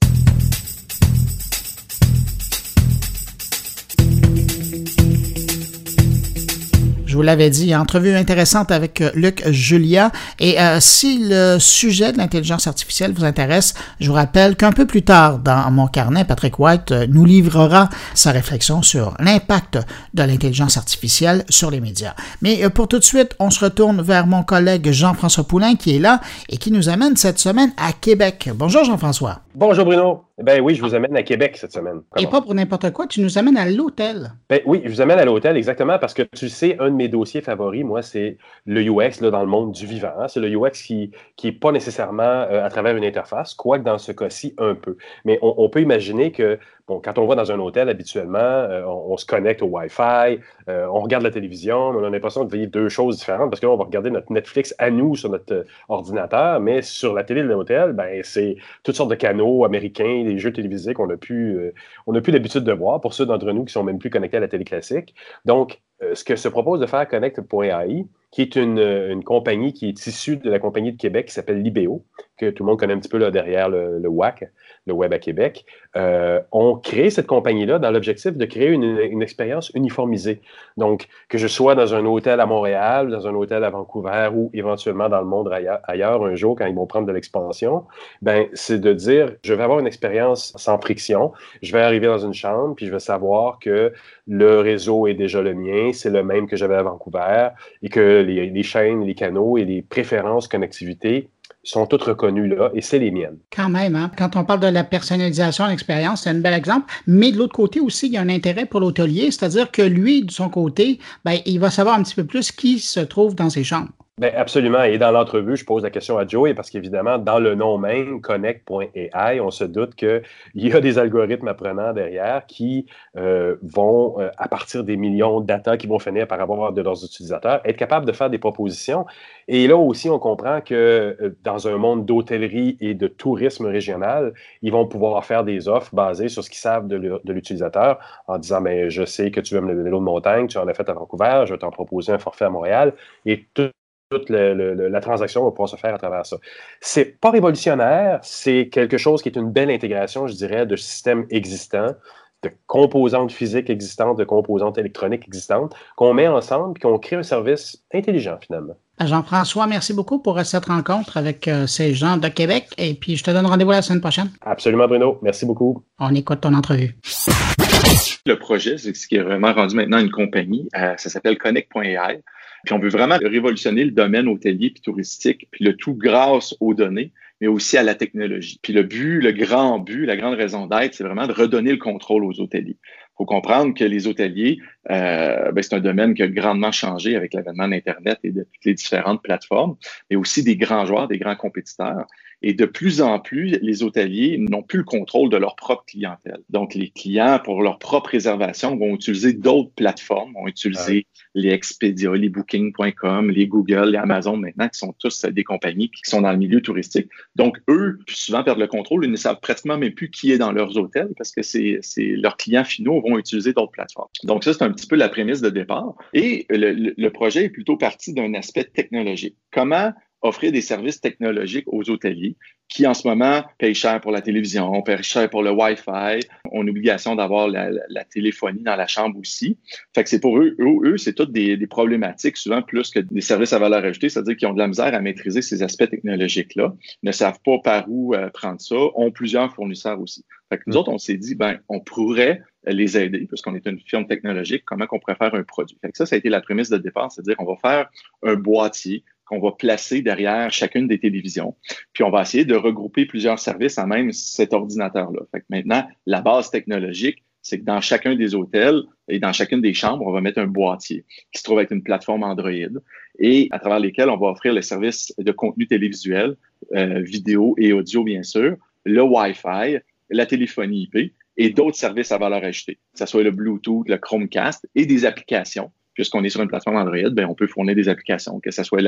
A: Je vous l'avais dit, entrevue intéressante avec euh, Luc Julia. Et euh, si le sujet de l'intelligence artificielle vous intéresse, je vous rappelle qu'un peu plus tard dans mon carnet, Patrick White euh, nous livrera sa réflexion sur l'impact de l'intelligence artificielle sur les médias. Mais pour tout de suite, on se retourne vers mon collègue Jean-François Poulain qui est là et qui nous amène cette semaine à Québec. Bonjour Jean-François.
C: Bonjour Bruno. Eh ben oui, je vous amène à Québec cette semaine.
A: Et pas pour n'importe quoi, tu nous amènes à l'hôtel.
C: Ben oui, je vous amène à l'hôtel exactement parce que tu sais, un de mes dossiers favoris, moi, c'est le UX là, dans le monde du vivant. Hein. C'est le UX qui n'est pas nécessairement euh, à travers une interface, quoique dans ce cas-ci, un peu. Mais on peut imaginer que Quand on va dans un hôtel, habituellement, euh, on, se connecte au Wi-Fi, euh, on regarde la télévision, on a l'impression de vivre deux choses différentes parce qu'on va regarder notre Netflix à nous sur notre euh, ordinateur, mais sur la télé de l'hôtel, ben, c'est toutes sortes de canaux américains, des jeux télévisés qu'on n'a plus, on plus l'habitude de voir pour ceux d'entre nous qui sont même plus connectés à la télé classique. Donc, ce que se propose de faire Connect.ai, qui est une, compagnie qui est issue de la compagnie de Québec qui s'appelle Libéo, que tout le monde connaît un petit peu là, derrière le WAC le Web à Québec, euh, ont créé cette compagnie-là dans l'objectif de créer une, expérience uniformisée. Donc, que je sois dans un hôtel à Montréal, dans un hôtel à Vancouver ou éventuellement dans le monde ailleurs, un jour quand ils vont prendre de l'expansion, ben, c'est de dire, je vais avoir une expérience sans friction. Je vais arriver dans une chambre, puis je vais savoir que le réseau est déjà le mien, c'est le même que j'avais à Vancouver, et que les, les chaînes, les canaux et les préférences connectivité sont toutes reconnues là et c'est les miennes.
A: Quand même, hein? quand on parle de la personnalisation, l'expérience, c'est un bel exemple. Mais de l'autre côté aussi, il y a un intérêt pour l'hôtelier, c'est-à-dire que lui, de son côté, ben, il va savoir un petit peu plus qui se trouve dans ses chambres.
C: Bien, absolument. Et dans l'entrevue, je pose la question à Joey parce qu'évidemment, dans le nom même, connect.ai, on se doute qu'il y a des algorithmes apprenants derrière qui euh, vont, euh, à partir des millions de data qui vont finir par avoir de leurs utilisateurs, être capables de faire des propositions. Et là aussi, on comprend que euh, dans un monde d'hôtellerie et de tourisme régional, ils vont pouvoir faire des offres basées sur ce qu'ils savent de l'utilisateur en disant, mais ben, je sais que tu veux me le vélo de montagne, tu en as fait à Vancouver, je vais t'en proposer un forfait à Montréal. Et tout toute la transaction va pouvoir se faire à travers ça. C'est pas révolutionnaire, c'est quelque chose qui est une belle intégration, je dirais, de systèmes existants, de composantes physiques existantes, de composantes électroniques existantes, qu'on met ensemble et qu'on crée un service intelligent finalement.
A: Ben, Jean-François, merci beaucoup pour cette rencontre avec euh, ces gens de Québec et puis je te donne rendez-vous la semaine prochaine.
C: Absolument, Bruno. Merci beaucoup.
A: On écoute ton entrevue.
D: Le projet, c'est ce qui est vraiment rendu maintenant une compagnie. Euh, ça s'appelle Connect.ai. Puis on veut vraiment révolutionner le domaine hôtelier puis touristique, puis le tout grâce aux données, mais aussi à la technologie. Puis le but, le grand but, la grande raison d'être, c'est vraiment de redonner le contrôle aux hôteliers. Il faut comprendre que les hôteliers, euh, ben, c'est un domaine qui a grandement changé avec l'avènement d'Internet et de toutes les différentes plateformes, mais aussi des grands joueurs, des grands compétiteurs. Et de plus en plus, les hôteliers n'ont plus le contrôle de leur propre clientèle. Donc, les clients, pour leur propre réservation, vont utiliser d'autres plateformes, vont utiliser les Expedia, les Booking.com, les Google, les Amazon maintenant, qui sont tous des compagnies qui sont dans le milieu touristique. Donc, eux, souvent perdent le contrôle. Ils ne savent pratiquement même plus qui est dans leurs hôtels parce que c'est leurs clients finaux vont utiliser d'autres plateformes. Donc, ça, c'est un petit peu la prémisse de départ. Et le, le projet est plutôt parti d'un aspect technologique. Comment offrir des services technologiques aux hôteliers qui, en ce moment, payent cher pour la télévision, payent cher pour le Wi-Fi, ont l'obligation d'avoir la, téléphonie dans la chambre aussi. Fait que c'est pour eux, eux, c'est toutes des, problématiques, souvent plus que des services à valeur ajoutée, c'est-à-dire qu'ils ont de la misère à maîtriser ces aspects technologiques-là, ne savent pas par où euh, prendre ça, ont plusieurs fournisseurs aussi. Fait que nous mm. autres, on s'est dit, ben, on pourrait les aider, puisqu'on est une firme technologique, comment qu'on pourrait faire un produit. Fait que ça, ça a été la prémisse de départ, c'est-à-dire qu'on va faire un boîtier qu'on va placer derrière chacune des télévisions. Puis on va essayer de regrouper plusieurs services en même cet ordinateur-là. Maintenant, la base technologique, c'est que dans chacun des hôtels et dans chacune des chambres, on va mettre un boîtier qui se trouve avec une plateforme Android et à travers lesquels on va offrir le service de contenu télévisuel, euh, vidéo et audio, bien sûr, le Wi-Fi, la téléphonie IP et d'autres services à valeur ajoutée, que ce soit le Bluetooth, le Chromecast et des applications puisqu'on est sur une plateforme Android, ben, on peut fournir des applications, que ce soit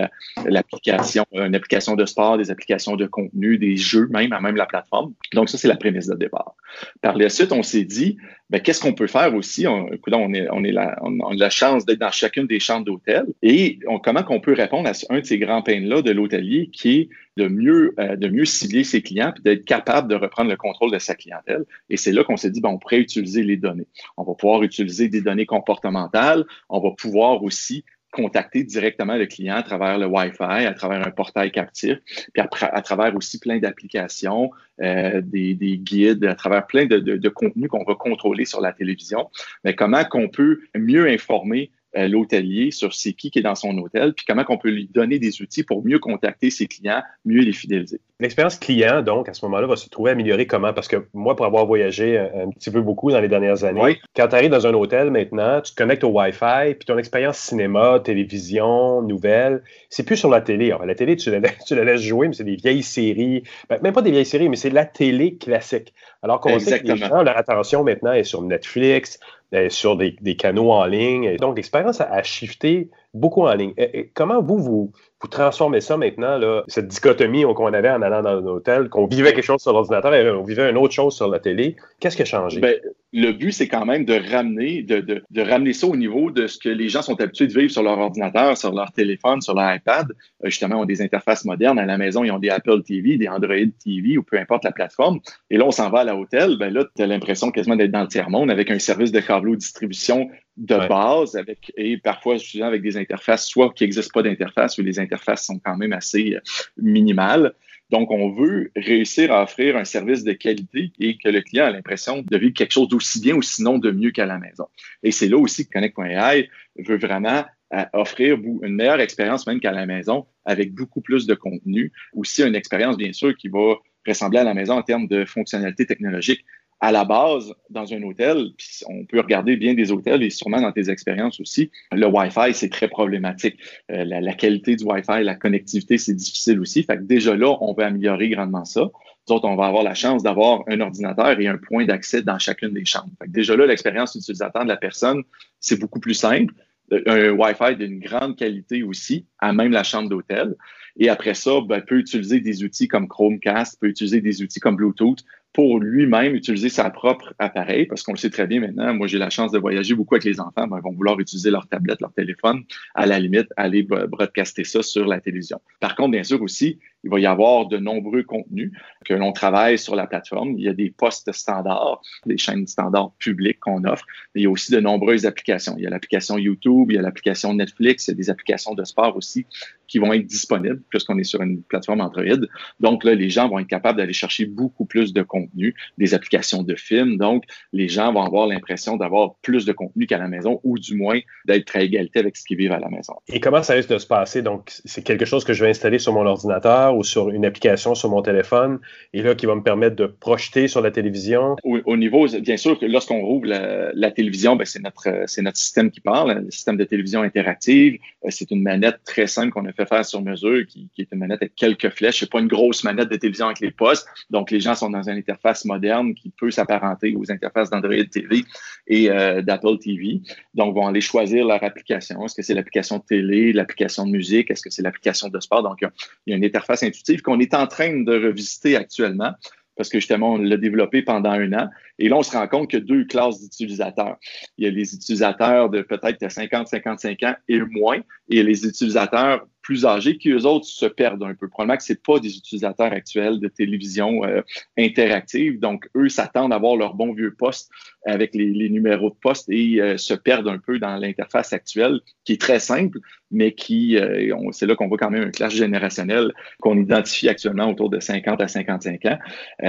D: l'application, une application de sport, des applications de contenu, des jeux même, à même la plateforme. Donc, ça, c'est la prémisse de départ. Par la suite, on s'est dit, qu'est-ce qu'on peut faire aussi? On, on, est, on, est la, on, a la chance d'être dans chacune des chambres d'hôtel et on, comment qu'on peut répondre à un de ces grands peines-là de l'hôtelier qui est de mieux, euh, de mieux cibler ses clients puis d'être capable de reprendre le contrôle de sa clientèle? Et c'est là qu'on s'est dit, ben, on pourrait utiliser les données. On va pouvoir utiliser des données comportementales. On va pouvoir aussi contacter directement le client à travers le Wi-Fi, à travers un portail captif, puis à, travers aussi plein d'applications, euh, des, des, guides, à travers plein de, contenus qu'on va contrôler sur la télévision. Mais comment qu'on peut mieux informer euh, l'hôtelier sur c'est qui qui est dans son hôtel, puis comment on peut lui donner des outils pour mieux contacter ses clients, mieux les fidéliser?
C: L'expérience client, donc, à ce moment-là, va se trouver améliorée comment? Parce que moi, pour avoir voyagé un, petit peu beaucoup dans les dernières années, quand tu arrives dans un hôtel maintenant, tu te connectes au Wi-Fi, puis ton expérience cinéma, télévision, nouvelles, c'est plus sur la télé. la télé, tu la, tu la laisses jouer, mais c'est des vieilles séries. Ben, même pas des vieilles séries, mais c'est la télé classique. Alors qu'on sait que les gens, leur attention maintenant est sur Netflix, euh, sur des, canaux en ligne. Donc, l'expérience a, a, shifté beaucoup en ligne. comment vous, vous, transformez ça maintenant, là, cette dichotomie qu'on avait en allant dans un hôtel, qu'on vivait quelque chose sur l'ordinateur et on vivait une autre chose sur la télé? Qu'est-ce qui a changé?
D: Ben, le but, c'est quand même de ramener, de, de, ramener ça au niveau de ce que les gens sont habitués de vivre sur leur ordinateur, sur leur téléphone, sur leur iPad. Euh, justement, ils ont des interfaces modernes. À la maison, ils ont des Apple TV, des Android TV ou peu importe la plateforme. Et là, on s'en va à l'hôtel. Ben là, tu as l'impression quasiment d'être dans le tiers-monde avec un service de câble distribution de base avec, et parfois avec des interfaces, soit qui n'existent pas d'interface ou les interfaces sont quand même assez euh, minimales. Donc, on veut réussir à offrir un service de qualité et que le client a l'impression de vivre quelque chose d'aussi bien ou sinon de mieux qu'à la maison. Et c'est là aussi que Connect.ai veut vraiment euh, offrir une meilleure expérience même qu'à la maison avec beaucoup plus de contenu. Aussi une expérience, bien sûr, qui va ressembler à la maison en termes de fonctionnalités technologiques à la base, dans un hôtel, on peut regarder bien des hôtels et sûrement dans tes expériences aussi, le Wi-Fi, c'est très problématique. Euh, la, qualité du Wi-Fi, la connectivité, c'est difficile aussi. Que déjà là, on va améliorer grandement ça. Nous on va avoir la chance d'avoir un ordinateur et un point d'accès dans chacune des chambres. Déjà là, l'expérience utilisateur de la personne, c'est beaucoup plus simple. Euh, un Wi-Fi d'une grande qualité aussi, à même la chambre d'hôtel. Et après ça, ben, peut utiliser des outils comme Chromecast, peut utiliser des outils comme Bluetooth pour lui-même utiliser sa propre appareil, parce qu'on le sait très bien maintenant, moi j'ai la chance de voyager beaucoup avec les enfants, ben, ils vont vouloir utiliser leur tablette, leur téléphone, à la limite, aller broadcaster ça sur la télévision. Par contre, bien sûr aussi, il va y avoir de nombreux contenus que l'on travaille sur la plateforme. Il y a des postes standards, des chaînes standards publiques qu'on offre, mais il y a aussi de nombreuses applications. Il y a l'application YouTube, il y a l'application Netflix, il y a des applications de sport aussi qui vont être disponibles puisqu'on est sur une plateforme Android. Donc là, les gens vont être capables d'aller chercher beaucoup plus de contenu, des applications de films. Donc, les gens vont avoir l'impression d'avoir plus de contenu qu'à la maison ou du moins d'être à égalité avec ce qu'ils vivent à la maison.
C: Et comment ça risque de se passer? Donc, c'est quelque chose que je vais installer sur mon ordinateur ou sur une application sur mon téléphone et là qui va me permettre de projeter sur la télévision?
D: Au, niveau, bien sûr, que lorsqu'on rouvre la, télévision, ben, c'est notre, c'est notre système qui parle, le système de télévision interactive. Euh, c'est une manette très simple qu'on a fait faire sur mesure, qui, est une manette avec quelques flèches. C'est pas une grosse manette de télévision avec les postes. Donc, les gens sont dans une interface moderne qui peut s'apparenter aux interfaces d'Android TV et euh, d'Apple TV. Donc, vont aller choisir leur application. Est-ce que c'est l'application de télé, l'application de musique? Est-ce que c'est l'application de sport? Donc, il y a une interface qu'on est en train de revisiter actuellement parce que justement, on l'a développé pendant un an. Et là, on se rend compte qu'il y a deux classes d'utilisateurs. Il y a les utilisateurs de peut-être 50, 55 ans et moins, et les utilisateurs plus âgés qui, eux autres, se perdent un peu. Probablement que ce pas des utilisateurs actuels de télévision euh, interactive. Donc, eux s'attendent à avoir leur bon vieux poste avec les, numéros de poste et euh, se perdent un peu dans l'interface actuelle qui est très simple, mais qui, euh, c'est là qu'on voit quand même un clash générationnel qu'on identifie actuellement autour de 50 à 55 ans.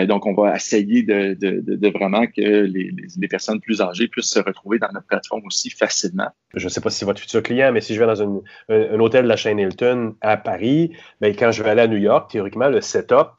D: donc, on va essayer de, vraiment que les, les, personnes plus âgées puissent se retrouver dans notre plateforme aussi facilement.
C: Je ne sais pas si c'est votre futur client, mais si je vais dans un, un, hôtel de la chaîne Hilton à Paris, bien, quand je vais aller à New York, théoriquement, le setup,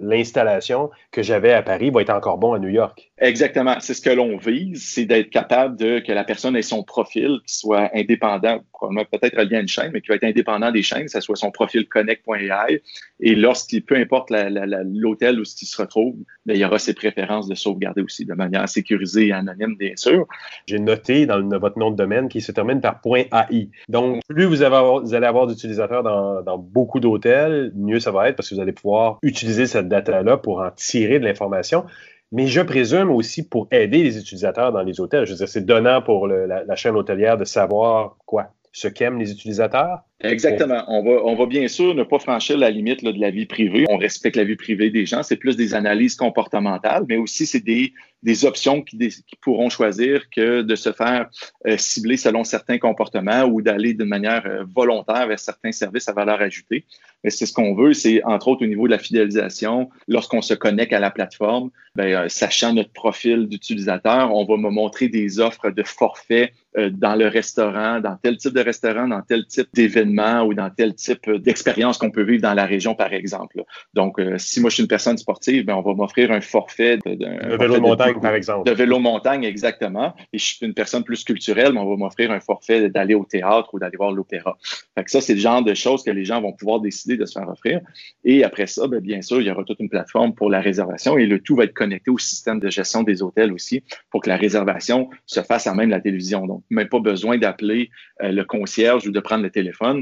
C: l'installation que j'avais à Paris va être encore bon à New York.
D: Exactement. C'est ce que l'on vise, c'est d'être capable de que la personne ait son profil qui soit indépendant, probablement peut-être relié à une chaîne, mais qui va être indépendant des chaînes, que ce soit son profil connect.ai. Et lorsqu'il, peu importe l'hôtel où il se retrouve, bien, il y aura ses préférences de sauvegarder aussi de manière sécurisée et anonyme, bien sûr.
C: J'ai noté dans votre nom de domaine qui se termine par .ai. Donc, plus vous, allez avoir d'utilisateurs dans, beaucoup d'hôtels, mieux ça va être parce que vous allez pouvoir utiliser cette data-là pour en tirer de l'information mais je présume aussi pour aider les utilisateurs dans les hôtels. Je veux dire, c'est donnant pour la, chaîne hôtelière de savoir quoi? Ce qu'aiment les utilisateurs?
D: Exactement. On va, on va bien sûr ne pas franchir la limite de la vie privée. On respecte la vie privée des gens. C'est plus des analyses comportementales, mais aussi c'est des, des options qui, pourront choisir que de se faire euh, cibler selon certains comportements ou d'aller d'une manière euh, volontaire vers certains services à valeur ajoutée. Mais c'est ce qu'on veut, c'est entre autres au niveau de la fidélisation, lorsqu'on se connecte à la plateforme, ben, euh, sachant notre profil d'utilisateur, on va me montrer des offres de forfait dans le restaurant, dans tel type de restaurant, dans tel type d'événement ou dans tel type d'expérience qu'on peut vivre dans la région, par exemple. Donc, si moi je suis une personne sportive, ben, on va m'offrir un forfait
C: de, de, vélo montagne par exemple.
D: De vélo montagne, exactement. Et je suis une personne plus culturelle, mais on va m'offrir un forfait d'aller au théâtre ou d'aller voir l'opéra. Fait que ça, c'est le genre de choses que les gens vont pouvoir décider de se faire offrir. Et après ça, bien, bien sûr, il y aura toute une plateforme pour la réservation et le tout va être connecté au système de gestion des hôtels aussi pour que la réservation se fasse à même la télévision. Donc, même pas besoin d'appeler euh, le concierge ou de prendre le téléphone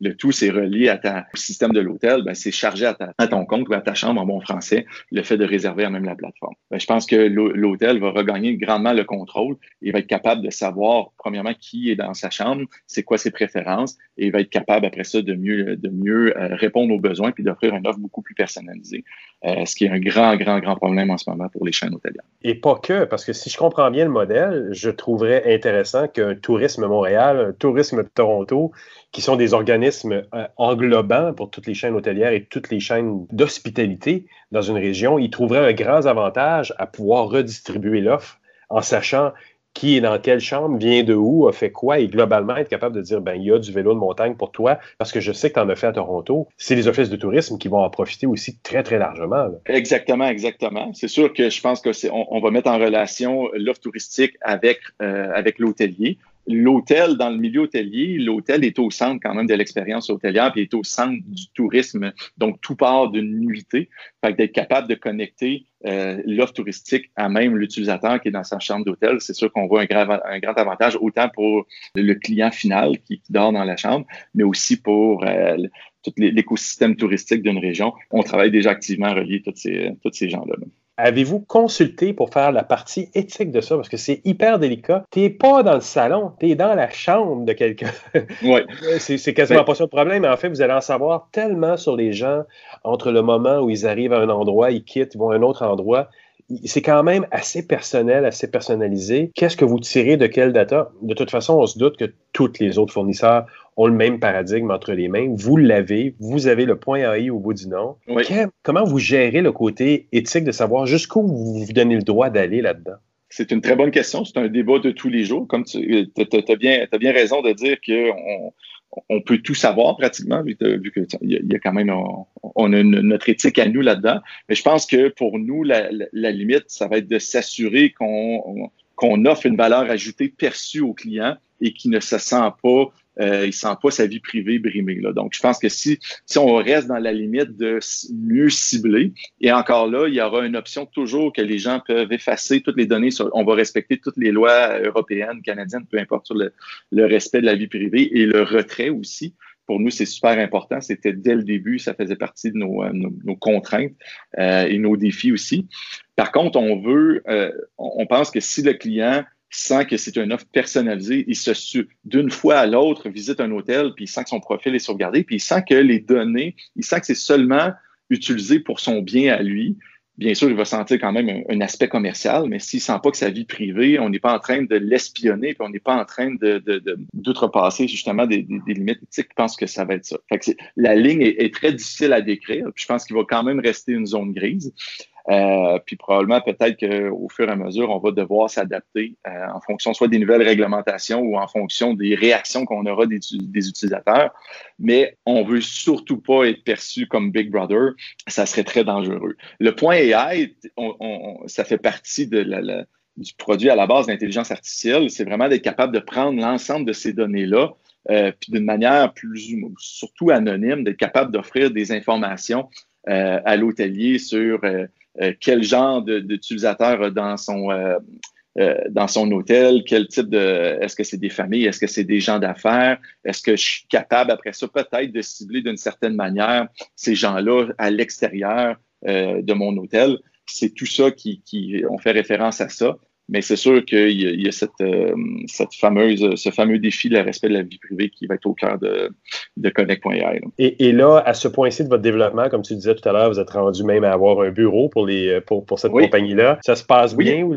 D: le tout, c'est relié à ta, au système de l'hôtel, ben, c'est chargé à, ton compte ou à ta chambre en bon français, le fait de réserver à même la plateforme. Ben, je pense que l'hôtel va regagner grandement le contrôle. Il va être capable de savoir, premièrement, qui est dans sa chambre, c'est quoi ses préférences, et va être capable, après ça, de mieux, de mieux euh, répondre aux besoins puis d'offrir une offre beaucoup plus personnalisée, euh, ce qui est un grand, grand, grand problème en ce moment pour les chaînes hôtelières.
C: Et pas que, parce que si je comprends bien le modèle, je trouverais intéressant qu'un tourisme Montréal, un tourisme Toronto, qui sont des organismes euh, englobants pour toutes les chaînes hôtelières et toutes les chaînes d'hospitalité dans une région, ils trouveraient un grand avantage à pouvoir redistribuer l'offre en sachant qui est dans quelle chambre, vient de où, a fait quoi, et globalement être capable de dire, ben, il y a du vélo de montagne pour toi, parce que je sais que tu en as fait à Toronto. C'est les offices de tourisme qui vont en profiter aussi très, très largement.
D: Exactement, exactement. C'est sûr que je pense que on, on, va mettre en relation l'offre touristique avec, euh, avec l'hôtelier l'hôtel, dans le milieu hôtelier, l'hôtel est au centre quand même de l'expérience hôtelière, puis est au centre du tourisme. Donc, tout part d'une nuitée. Fait d'être capable de connecter euh, l'offre touristique à même l'utilisateur qui est dans sa chambre d'hôtel, c'est sûr qu'on voit un, grand avantage autant pour le client final qui, dort dans la chambre, mais aussi pour euh, tout l'écosystème touristique d'une région. On travaille déjà activement à relier tous ces, ces gens-là. là
C: Avez-vous consulté pour faire la partie éthique de ça? Parce que c'est hyper délicat. Tu n'es pas dans le salon, tu es dans la chambre de quelqu'un.
D: Oui.
C: c'est quasiment pas ça le problème, mais en fait, vous allez en savoir tellement sur les gens entre le moment où ils arrivent à un endroit, ils quittent, ils vont à un autre endroit c'est quand même assez personnel, assez personnalisé. Qu'est-ce que vous tirez de quelle data? De toute façon, on se doute que tous les autres fournisseurs ont le même paradigme entre les mains. Vous l'avez, vous avez le point AI au bout du nom. comment vous gérez le côté éthique de savoir jusqu'où vous vous donnez le droit d'aller là-dedans?
D: C'est une très bonne question. C'est un débat de tous les jours. Comme tu as, bien, as bien raison de dire qu'on on peut tout savoir pratiquement, vu, qu'il y, a quand même, on, a notre éthique à nous là-dedans. Mais je pense que pour nous, la, limite, ça va être de s'assurer qu'on qu'on offre une valeur ajoutée perçue au client et qui ne se sent pas euh, il sent pas sa vie privée brimée. Là. Donc, je pense que si, si on reste dans la limite de mieux cibler, et encore là, il y aura une option toujours que les gens peuvent effacer toutes les données. Sur, on va respecter toutes les lois européennes, canadiennes, peu importe sur le, le respect de la vie privée et le retrait aussi pour nous, c'est super important. C'était dès le début, ça faisait partie de nos, euh, nos, contraintes euh, et nos défis aussi. Par contre, on veut, euh, on pense que si le client sent que c'est une offre personnalisée, il se d'une fois à l'autre visite un hôtel, puis il sent que son profil est sauvegardé, puis il sent que les données, il sent que c'est seulement utilisé pour son bien à lui. Bien sûr, il va sentir quand même un, aspect commercial, mais s'il sent pas que sa vie privée, on n'est pas en train de l'espionner, puis on n'est pas en train de, d'outrepasser justement des, limites éthiques, je pense que ça va être ça. La ligne est, est, très difficile à décrire, puis je pense qu'il va quand même rester une zone grise. Euh, puis probablement, peut-être qu'au fur et à mesure, on va devoir s'adapter euh, en fonction soit des nouvelles réglementations ou en fonction des réactions qu'on aura des, utilisateurs. Mais on veut surtout pas être perçu comme Big Brother. Ça serait très dangereux. Le point AI, ça fait partie de la, du produit à la base d'intelligence artificielle. C'est vraiment d'être capable de prendre l'ensemble de ces données-là, euh, puis d'une manière plus surtout anonyme, d'être capable d'offrir des informations à l'hôtelier sur euh, euh, quel genre d'utilisateur dans son dans son hôtel, quel type de est-ce que c'est des familles, est-ce que c'est des gens d'affaires, est-ce que je suis capable après ça peut-être de cibler d'une certaine manière ces gens-là à l'extérieur de mon hôtel. C'est tout ça qui, qui on fait référence à ça. Mais c'est sûr qu'il y, a, cette, euh, cette, fameuse, ce fameux défi de respect de la vie privée qui va être au cœur de, de Connect.ai.
C: Et, et, là, à ce point-ci de votre développement, comme tu disais tout à l'heure, vous êtes rendu même à avoir un bureau pour, les, pour, pour cette compagnie-là. Ça se passe bien? Ou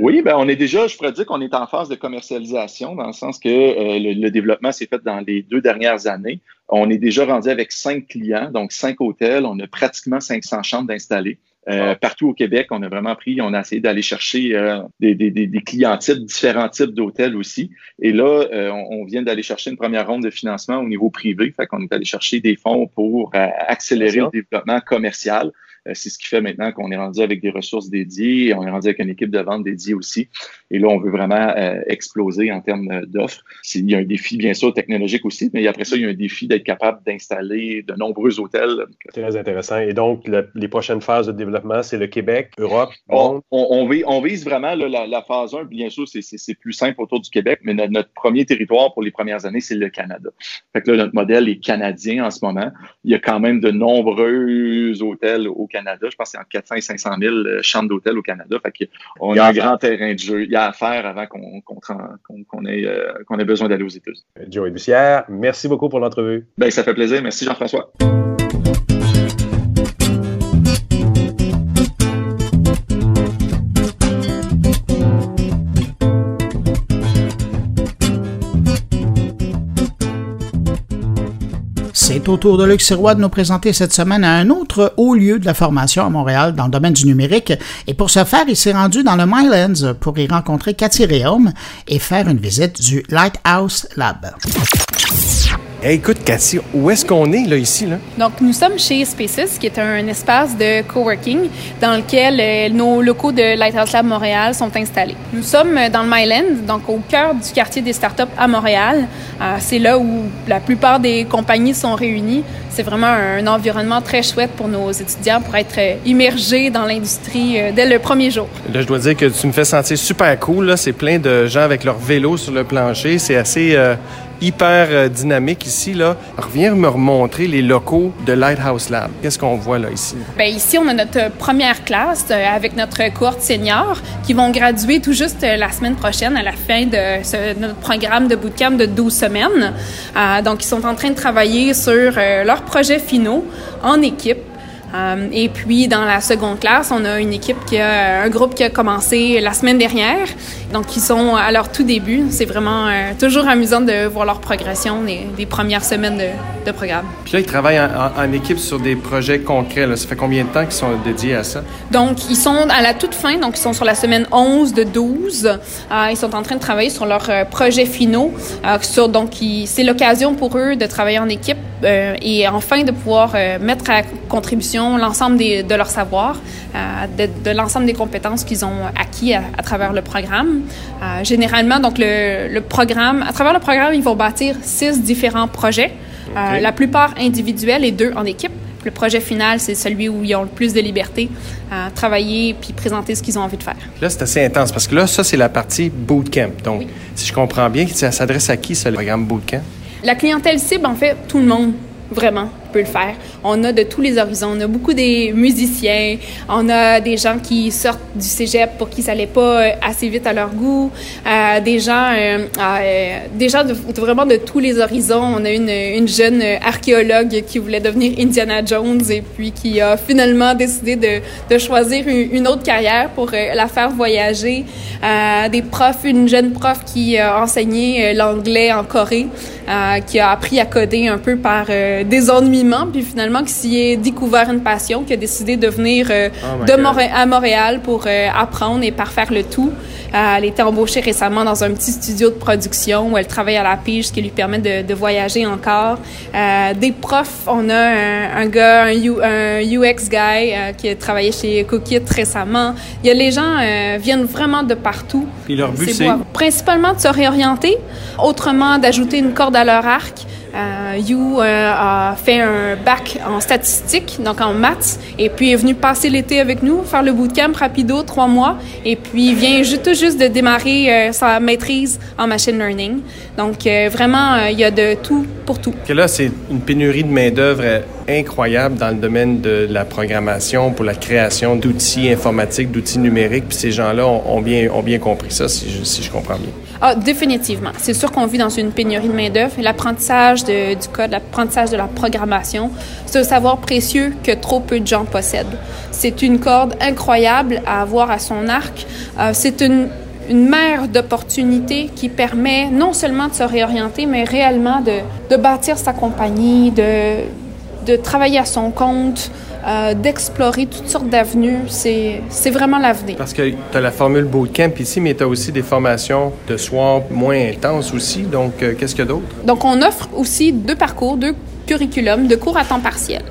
D: Oui, ben, on est déjà, je pourrais dire qu'on est en phase de commercialisation dans le sens que euh, le, le, développement s'est fait dans les deux dernières années. On est déjà rendu avec cinq clients, donc cinq hôtels. On a pratiquement 500 chambres d'installer. Euh, partout au Québec, on a vraiment pris, on a essayé d'aller chercher euh, des, des, des, clients types, différents types d'hôtels aussi. Et là, euh, on, vient d'aller chercher une première ronde de financement au niveau privé. Fait qu'on est allé chercher des fonds pour accélérer le développement commercial. Euh, c'est ce qui fait maintenant qu'on est rendu avec des ressources dédiées, on est rendu avec une équipe de vente dédiée aussi. Et là, on veut vraiment euh, exploser en termes euh, d'offres. Il y a un défi, bien sûr, technologique aussi, mais après ça, il y a un défi d'être capable d'installer de nombreux hôtels.
C: Très intéressant. Et donc, les prochaines phases de développement, c'est le Québec, Europe,
D: on, on, vise, vraiment la, phase 1. Bien sûr, c'est plus simple autour du Québec, mais notre, premier territoire pour les premières années, c'est le Canada. Fait que là, notre modèle est canadien en ce moment. Il y a quand même de nombreux hôtels au Canada Canada. Je pense que c'est entre 400 et 500 000 euh, chambres d'hôtel au Canada. Fait on a un grand terrain de jeu. Il y a à faire avant qu'on ait, euh, ait, besoin d'aller aux États-Unis.
C: Joey Bussière, merci beaucoup pour l'entrevue.
D: Ben, ça fait plaisir. Merci Jean-François.
A: Est au tour de Luc de nous présenter cette semaine un autre haut lieu de la formation à Montréal dans le domaine du numérique. Et pour ce faire, il s'est rendu dans le Mylands pour y rencontrer Cathy Réaume et faire une visite du Lighthouse Lab
E: écoute, Cathy, où est-ce qu'on est, là, ici? Là?
F: Donc, nous sommes chez Spaces, qui est un espace de coworking dans lequel euh, nos locaux de Lighthouse Lab Montréal sont installés. Nous sommes dans le Myland, donc au cœur du quartier des startups à Montréal. Euh, c'est là où la plupart des compagnies sont réunies. C'est vraiment un environnement très chouette pour nos étudiants pour être euh, immergés dans l'industrie dès le premier jour.
E: Là, je dois dire que tu me fais sentir super cool. Là. C'est plein de gens avec leur vélo sur le plancher. C'est assez hyper euh, dynamique ici. Là. Reviens me remontrer les locaux de Lighthouse Lab. Qu'est-ce qu'on voit là ici?
F: Bien, ici, on a notre première classe euh, avec notre cohorte senior qui vont graduer tout juste euh, la semaine prochaine à la fin de notre programme de bootcamp de 12 semaines. donc, ils sont en train de travailler sur leurs projets finaux en équipe euh, et puis, dans la seconde classe, on a une équipe qui a un groupe qui a commencé la semaine dernière. Donc, ils sont à leur tout début. C'est vraiment euh, toujours amusant de voir leur progression des, premières semaines de, programme.
E: Puis là, ils travaillent en, équipe sur des projets concrets. Ça fait combien de temps qu'ils sont dédiés à ça?
F: Donc, ils sont à la toute fin. Donc, ils sont sur la semaine 11 de 12. Euh, ils sont en train de travailler sur leurs projets finaux. sur, donc, c'est l'occasion pour eux de travailler en équipe et enfin de pouvoir mettre à contribution l'ensemble de leur savoir, euh, de, l'ensemble des compétences qu'ils ont acquis à, travers le programme. Euh, généralement, donc le, programme, à travers le programme, ils vont bâtir six différents projets, euh, la plupart individuels et deux en équipe. Le projet final, c'est celui où ils ont le plus de liberté à travailler puis présenter ce qu'ils ont envie de faire.
E: Là, c'est assez intense parce que là, ça, c'est la partie bootcamp. Donc, si je comprends bien, ça s'adresse à qui, ce programme bootcamp?
F: La clientèle cible, en fait, tout le monde, vraiment peut le faire. On a de tous les horizons. On a beaucoup des musiciens, on a des gens qui sortent du cégep pour qui ça n'allait pas euh, assez vite à leur goût, euh, des gens, euh, des gens de, vraiment de tous les horizons. On a une, une jeune archéologue qui voulait devenir Indiana Jones et puis qui a finalement décidé de, de choisir une, autre carrière pour la faire voyager. des profs, une jeune prof qui a enseigné l'anglais en Corée, qui a appris à coder un peu par des ennuis puis finalement qui s'y est découvert une passion, qui a décidé de venir euh, oh de à Montréal pour euh, apprendre et parfaire le tout. Euh, elle a été embauchée récemment dans un petit studio de production où elle travaille à la pige, ce qui lui permet de, voyager encore. des profs, on a un, gars, un, UX guy qui a travaillé chez Cookit récemment. Il y a les gens viennent vraiment de partout.
E: Et leur but, c'est
F: principalement de se réorienter, autrement d'ajouter une corde à leur arc. Euh, you euh, a fait un bac en statistique, donc en maths, et puis est venu passer l'été avec nous, faire le bootcamp rapido, trois mois, et puis vient tout juste de démarrer euh, sa maîtrise en machine learning. Donc vraiment, il y a de tout pour tout.
E: Là, c'est une pénurie de main-d'œuvre incroyable dans le domaine de la programmation pour la création d'outils informatiques, d'outils numériques, puis ces gens-là ont, bien, compris ça, si je comprends bien.
F: Ah, définitivement. C'est sûr qu'on vit dans une pénurie de main-d'œuvre. L'apprentissage du code, l'apprentissage de la programmation, c'est un savoir précieux que trop peu de gens possèdent. C'est une corde incroyable à avoir à son arc. Euh, c'est une, une mer d'opportunités qui permet non seulement de se réorienter, mais réellement de, bâtir sa compagnie, de travailler à son compte, euh, d'explorer toutes sortes d'avenues. C'est, c'est vraiment l'avenir.
E: Parce que tu as la formule bootcamp ici, mais tu as aussi des formations de soir moins intenses aussi. Donc, euh, qu'est-ce qu'il y a d'autre?
F: Donc, on offre aussi deux parcours, deux curriculum de cours à temps partiel.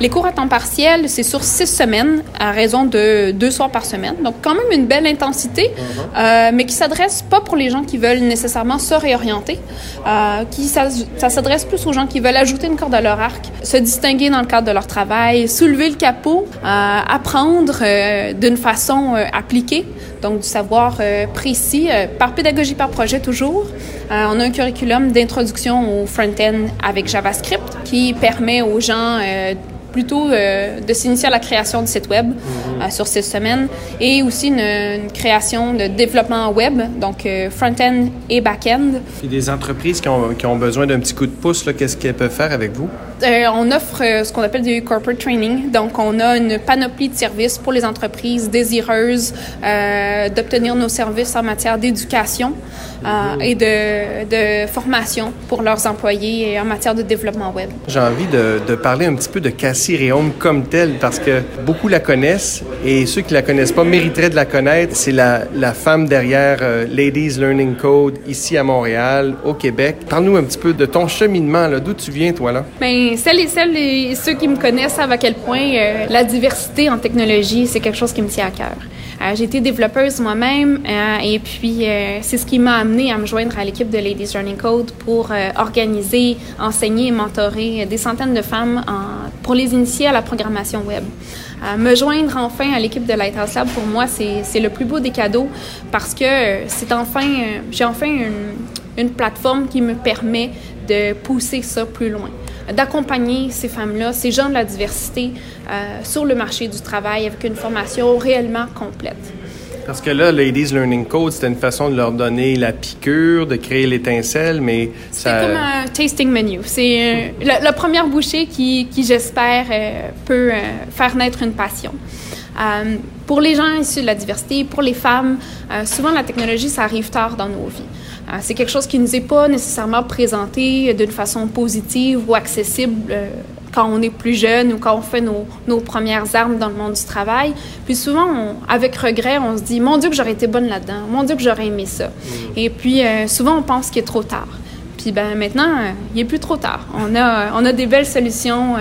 F: Les cours à temps partiel, c'est sur six semaines à raison de deux soirs par semaine. Donc, quand même une belle intensité, uh-huh. euh, mais qui s'adresse pas pour les gens qui veulent nécessairement se réorienter, euh, qui ça, s'adresse plus aux gens qui veulent ajouter une corde à leur arc, se distinguer dans le cadre de leur travail, soulever le capot, euh, apprendre d'une façon appliquée, donc du savoir précis, par pédagogie par projet toujours. on a un curriculum d'introduction au front-end avec JavaScript qui permet aux gens plutôt de s'initier à la création du site web mhm. sur six semaines et aussi une, création de développement web, donc front-end et back-end.
E: Et des entreprises qui ont, qui ont besoin d'un petit coup de pouce, qu'est-ce qu'elles peuvent faire avec vous?
F: On offre ce qu'on appelle du corporate training. Donc, on a une panoplie de services pour les entreprises désireuses d'obtenir nos services en matière d'éducation euh, et de, de, formation pour leurs employés en matière de développement web.
E: J'ai envie de, de, parler un petit peu de Cassie Réaume comme telle parce que beaucoup la connaissent et ceux qui la connaissent pas mériteraient de la connaître. C'est la, la, femme derrière euh, Ladies Learning Code ici à Montréal, au Québec. Parle-nous un petit peu de ton cheminement. D'où tu viens, toi, là?
F: Bien, celles et ceux qui me connaissent savent à quel point euh, la diversité en technologie, c'est quelque chose qui me tient à cœur. Euh, j'ai été développeuse moi-même euh, et puis euh, c'est ce qui m'a amené à me joindre à l'équipe de Ladies Learning Code pour organiser, enseigner et mentorer des centaines de femmes pour les initier à la programmation web. me joindre enfin à l'équipe de Lighthouse Lab, pour moi, c'est le plus beau des cadeaux parce que c'est enfin, j'ai enfin une plateforme qui me permet de pousser ça plus loin d'accompagner ces femmes-là, ces gens de la diversité, euh, sur le marché du travail avec une formation réellement complète.
E: Parce que là, Ladies Learning Code, c'était une façon de leur donner la piqûre, de créer l'étincelle, mais
F: ça... C'est comme un tasting menu. C'est euh, la, première bouchée qui, qui j'espère, euh, peut faire naître une passion. Pour les gens issus de la diversité, pour les femmes, souvent la technologie, ça arrive tard dans nos vies. Euh, c'est quelque chose qui ne nous est pas nécessairement présenté d'une façon positive ou accessible euh, quand on est plus jeune ou quand on fait nos, nos, premières armes dans le monde du travail. Puis souvent, avec regret, on se dit Mon Dieu, que j'aurais été bonne là-dedans. Mon Dieu, que j'aurais aimé ça. Mm. Et puis, euh, souvent, on pense qu'il est trop tard. Puis ben, maintenant, il n'est plus trop tard. On a, on des belles solutions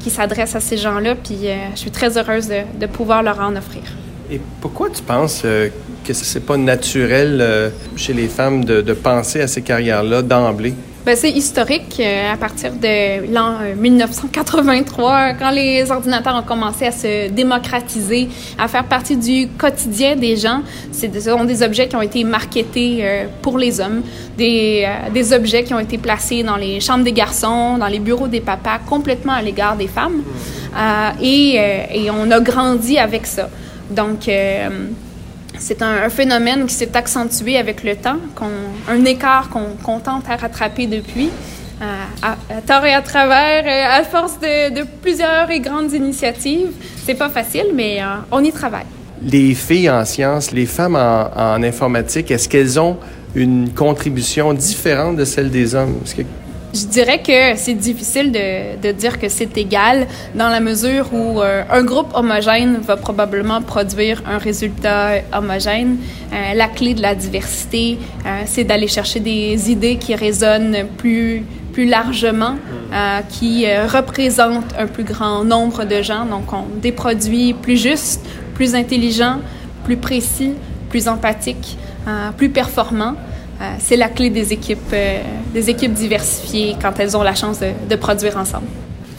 F: qui s'adressent à ces gens-là. Puis je suis très heureuse de, pouvoir leur en offrir.
E: Et pourquoi tu penses que c'est pas naturel euh, chez les femmes de, penser à ces carrières-là d'emblée?
F: Ben, c'est historique euh, à partir de l'an 1983, euh, quand les ordinateurs ont commencé à se démocratiser, à faire partie du quotidien des gens. Ce sont des objets qui ont été marketés pour les hommes, des, des objets qui ont été placés dans les chambres des garçons, dans les bureaux des papas, complètement à l'égard des femmes. et, et, on a grandi avec ça. Donc, c'est un, phénomène qui s'est accentué avec le temps, un écart qu'on tente à rattraper depuis. Euh, à, tort et à travers, euh, à force de, plusieurs et grandes initiatives. C'est pas facile, mais euh, on y travaille.
E: Les filles en sciences, les femmes en, en informatique, est-ce qu'elles ont une contribution différente de celle des hommes?
F: Je dirais que c'est difficile de, de, dire que c'est égal dans la mesure où euh, un groupe homogène va probablement produire un résultat homogène. Euh, la clé de la diversité, euh, c'est d'aller chercher des idées qui résonnent plus plus largement, qui représentent un plus grand nombre de gens. Donc, on, des produits plus justes, plus intelligents, plus précis, plus empathiques, plus performants. Euh, c'est la clé des équipes, euh, des équipes diversifiées quand elles ont la chance de, produire ensemble.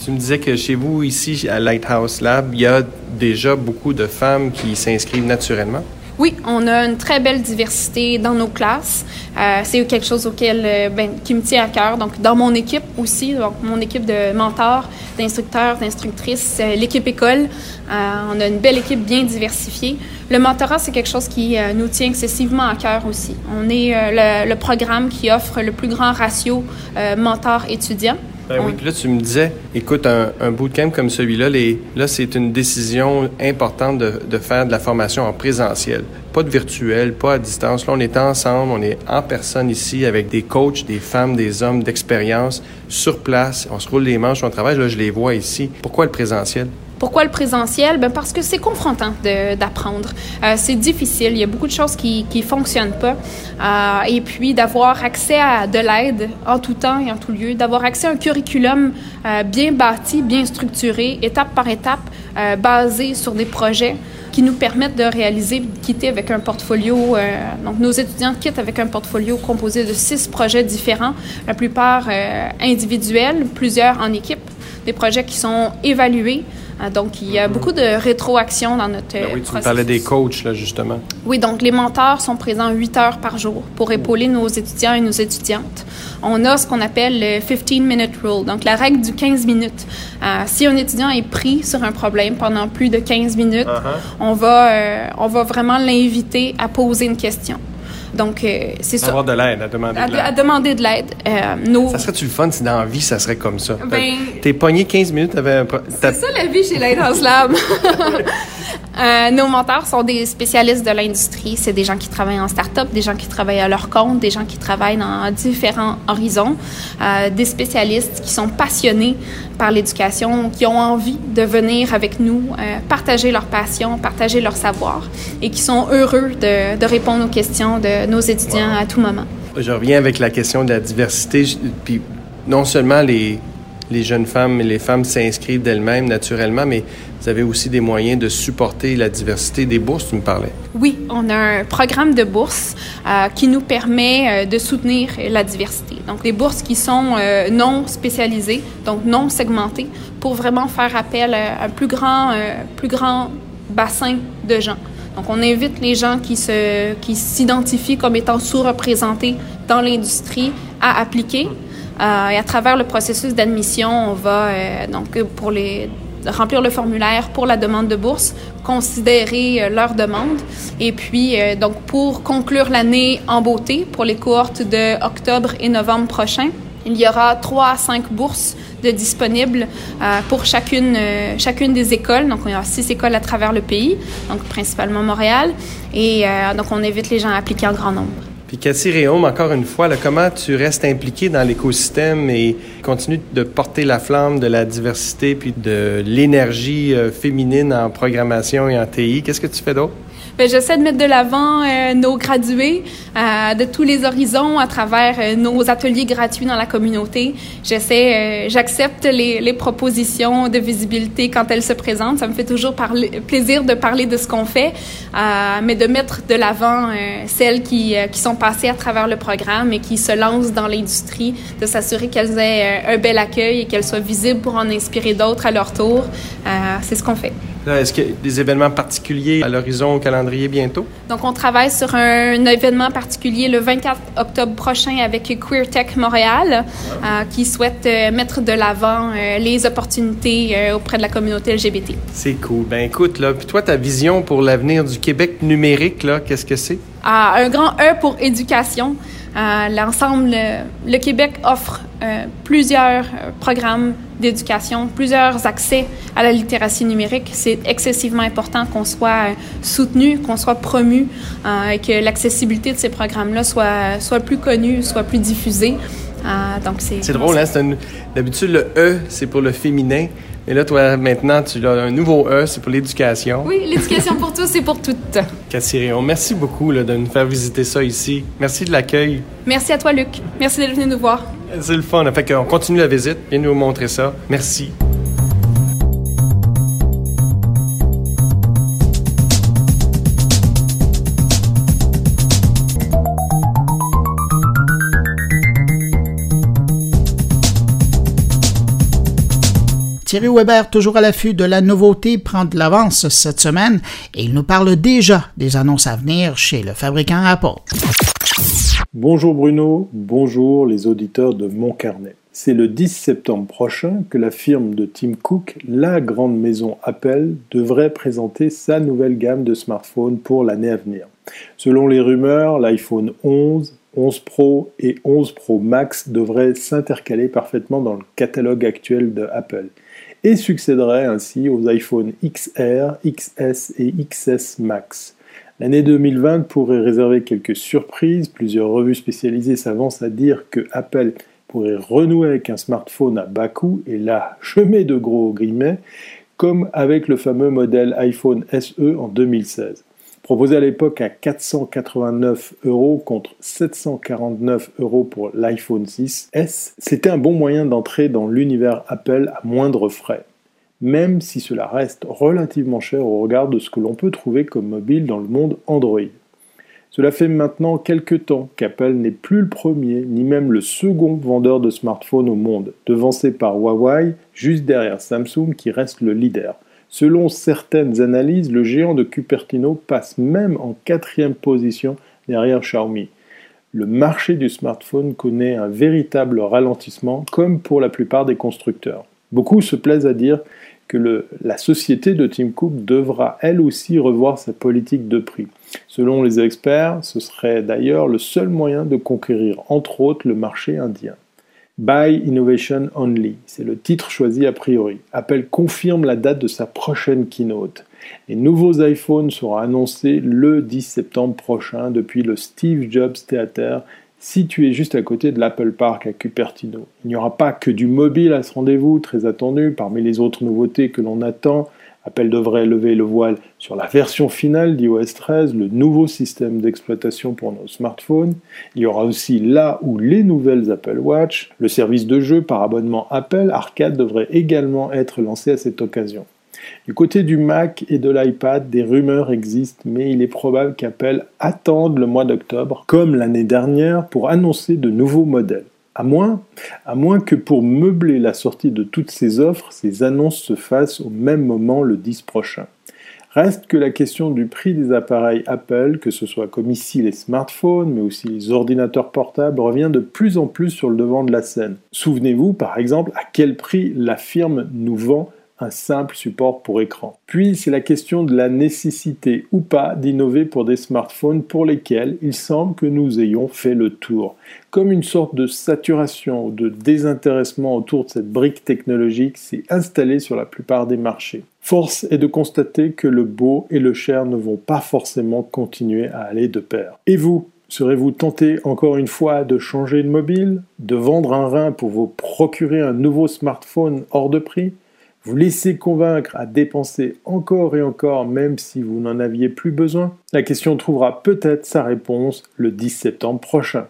E: Tu me disais que chez vous, ici, à Lighthouse Lab, il y a déjà beaucoup de femmes qui s'inscrivent naturellement?
F: Oui, on a une très belle diversité dans nos classes. Euh, c'est quelque chose auquel, ben, qui me tient à cœur. Donc, dans mon équipe aussi, donc mon équipe de mentors, d'instructeurs, d'instructrices, l'équipe école, on a une belle équipe bien diversifiée. Le mentorat, c'est quelque chose qui euh, nous tient excessivement à cœur aussi. On est euh, le, programme qui offre le plus grand ratio euh, mentor-étudiant.
E: Ben oui, puis là, tu me disais, écoute, un, un bootcamp comme celui-là, là, c'est une décision importante de, de, faire de la formation en présentiel. Pas de virtuel, pas à distance. Là, on est ensemble, on est en personne ici avec des coachs, des femmes, des hommes d'expérience sur place. On se roule les manches, on travaille. Là, je les vois ici. Pourquoi le présentiel?
F: Pourquoi le présentiel? Ben parce que c'est confrontant d'apprendre. Euh, c'est difficile. Il y a beaucoup de choses qui ne fonctionnent pas. Euh, et puis d'avoir accès à de l'aide en tout temps et en tout lieu, d'avoir accès à un curriculum euh, bien bâti, bien structuré, étape par étape, euh, basé sur des projets qui nous permettent de réaliser, de quitter avec un portfolio. Euh, donc, nos étudiants quittent avec un portfolio composé de six projets différents, la plupart euh, individuels, plusieurs en équipe. Des projets qui sont évalués. Euh, donc, il y a beaucoup de rétroaction dans notre
E: Ben oui, tu parlais des coachs, là, justement.
F: Oui, donc les mentors sont présents 8 heures par jour pour épauler nos étudiants et nos étudiantes. On a ce qu'on appelle le 15-minute rule, donc la règle du 15 minutes. Euh, si un étudiant est pris sur un problème pendant plus de 15 minutes, on, va, euh, on va vraiment l'inviter à poser une question. Donc, euh, c'est ça.
E: Avoir de l'aide, à demander
F: À,
E: de
F: à
E: l'aide.
F: demander de l'aide. Euh, nos-
E: Ça serait-tu le fun si dans la vie, ça serait comme ça?
F: Ben-
E: T'es pogné 15 minutes, t'avais un...
F: C'est ça la vie chez Lighthouse Lab. Euh, nos mentors sont des spécialistes de l'industrie. C'est des gens qui travaillent en start-up, des gens qui travaillent à leur compte, des gens qui travaillent dans différents horizons, euh, des spécialistes qui sont passionnés par l'éducation, qui ont envie de venir avec nous, euh, partager leur passion, partager leur savoir et qui sont heureux de, de répondre aux questions de nos étudiants à tout moment.
E: Je reviens avec la question de la diversité. Puis non seulement les, les jeunes femmes et les femmes s'inscrivent d'elles-mêmes naturellement, mais vous avez aussi des moyens de supporter la diversité des bourses, tu me parlais.
F: Oui, on a un programme de bourses euh, qui nous permet euh, de soutenir la diversité. Donc, des bourses qui sont euh, non spécialisées, donc non segmentées, pour vraiment faire appel à un plus grand, plus grand bassin de gens. Donc, on invite les gens qui qui s'identifient comme étant sous-représentés dans l'industrie à appliquer. Euh, et à travers le processus d'admission, on va euh, donc pour les remplir le formulaire pour la demande de bourse, considérer euh, leur demande et puis euh, donc pour conclure l'année en beauté pour les cohortes de octobre et novembre prochains, il y aura trois à cinq bourses de disponibles euh, pour chacune euh, chacune des écoles. Donc on a six écoles à travers le pays, donc principalement Montréal et euh, donc on invite les gens à appliquer en grand nombre.
E: Puis Cathy Réaume, encore une fois, là, comment tu restes impliqué dans l'écosystème et continues de porter la flamme de la diversité puis de l'énergie euh, féminine en programmation et en TI? Qu'est-ce que tu fais d'autre?
F: Ben, j'essaie de mettre de l'avant euh, nos gradués euh, de tous les horizons à travers euh, nos ateliers gratuits dans la communauté. J'essaie, j'accepte les, propositions de visibilité quand elles se présentent. Ça me fait toujours plaisir de parler de ce qu'on fait, mais de mettre de l'avant celles qui, qui sont passées à travers le programme et qui se lancent dans l'industrie, de s'assurer qu'elles aient un bel accueil et qu'elles soient visibles pour en inspirer d'autres à leur tour. C'est ce qu'on fait.
E: Est-ce qu'il y a des événements particuliers à l'horizon au calendrier bientôt?
F: Donc, on travaille sur un, événement particulier le 24 octobre prochain avec Queer Tech Montréal, euh, qui souhaite euh, mettre de l'avant euh, les opportunités auprès de la communauté LGBT.
E: C'est cool. Ben écoute, là, puis toi, ta vision pour l'avenir du Québec numérique, là, qu'est-ce que c'est?
F: Ah, un grand E pour éducation. Euh, L'ensemble, le, Québec offre euh, plusieurs euh, programmes d'éducation, plusieurs accès à la littératie numérique. C'est excessivement important qu'on soit soutenu, qu'on soit promu euh, et que l'accessibilité de ces programmes-là soit, soit plus connue, soit plus diffusée. Euh, donc c'est
E: C'est drôle, hein? D'habitude, le E, c'est pour le féminin. Mais là, toi, maintenant, tu as un nouveau E, c'est pour l'éducation.
F: Oui, l'éducation pour tous et pour toutes.
E: Réaume, merci beaucoup là, de nous faire visiter ça ici. Merci de l'accueil.
F: Merci à toi, Luc. Merci d'être venu nous voir.
E: C'est le fun. Fait qu'on continue la visite. Viens nous montrer ça. Merci.
A: Thierry Weber, toujours à l'affût de la nouveauté, prend de l'avance cette semaine et il nous parle déjà des annonces à venir chez le fabricant Apple.
G: Bonjour Bruno, bonjour les auditeurs de Mon Carnet. C'est le 10 septembre prochain que la firme de Tim Cook, la grande maison Apple, devrait présenter sa nouvelle gamme de smartphones pour l'année à venir. Selon les rumeurs, l'iPhone 11, 11 Pro et 11 Pro Max devraient s'intercaler parfaitement dans le catalogue actuel de Apple et succéderaient ainsi aux iPhone XR, XS et XS Max. L'année 2020 pourrait réserver quelques surprises. Plusieurs revues spécialisées s'avancent à dire que Apple pourrait renouer avec un smartphone à bas coût, et là, je mets de gros guillemets, comme avec le fameux modèle iPhone SE en 2016. Proposé à l'époque à 489 euros contre 749 euros pour l'iPhone 6S, c'était un bon moyen d'entrer dans l'univers Apple à moindre frais même si cela reste relativement cher au regard de ce que l'on peut trouver comme mobile dans le monde Android. Cela fait maintenant quelques temps qu'Apple n'est plus le premier, ni même le second vendeur de smartphones au monde, devancé par Huawei, juste derrière Samsung qui reste le leader. Selon certaines analyses, le géant de Cupertino passe même en quatrième position derrière Xiaomi. Le marché du smartphone connaît un véritable ralentissement, comme pour la plupart des constructeurs. Beaucoup se plaisent à dire que la société de Tim Cook devra elle aussi revoir sa politique de prix. Selon les experts, ce serait d'ailleurs le seul moyen de conquérir entre autres le marché indien. Buy Innovation Only, c'est le titre choisi a priori. Apple confirme la date de sa prochaine keynote. Les nouveaux iPhones seront annoncés le 10 septembre prochain depuis le Steve Jobs Theater situé juste à côté de l'Apple Park à Cupertino. Il n'y aura pas que du mobile à ce rendez-vous, très attendu. Parmi les autres nouveautés que l'on attend, Apple devrait lever le voile sur la version finale d'iOS 13, le nouveau système d'exploitation pour nos smartphones. Il y aura aussi là où les nouvelles Apple Watch. Le service de jeu par abonnement Apple Arcade devrait également être lancé à cette occasion. Du côté du Mac et de l'iPad, des rumeurs existent, mais il est probable qu'Apple attende le mois d'octobre, comme l'année dernière, pour annoncer de nouveaux modèles. À moins, que pour meubler la sortie de toutes ces offres, ces annonces se fassent au même moment le 10 prochain. Reste que la question du prix des appareils Apple, que ce soit comme ici les smartphones, mais aussi les ordinateurs portables, revient de plus en plus sur le devant de la scène. Souvenez-vous par exemple à quel prix la firme nous vend un simple support pour écran. Puis c'est la question de la nécessité ou pas d'innover pour des smartphones pour lesquels il semble que nous ayons fait le tour. Comme une sorte de saturation ou de désintéressement autour de cette brique technologique s'est installée sur la plupart des marchés. Force est de constater que le beau et le cher ne vont pas forcément continuer à aller de pair. Et vous Serez-vous tenté encore une fois de changer de mobile, de vendre un rein pour vous procurer un nouveau smartphone hors de prix? Vous laissez convaincre à dépenser encore et encore même si vous n'en aviez plus besoin La question trouvera peut-être sa réponse le 10 septembre prochain.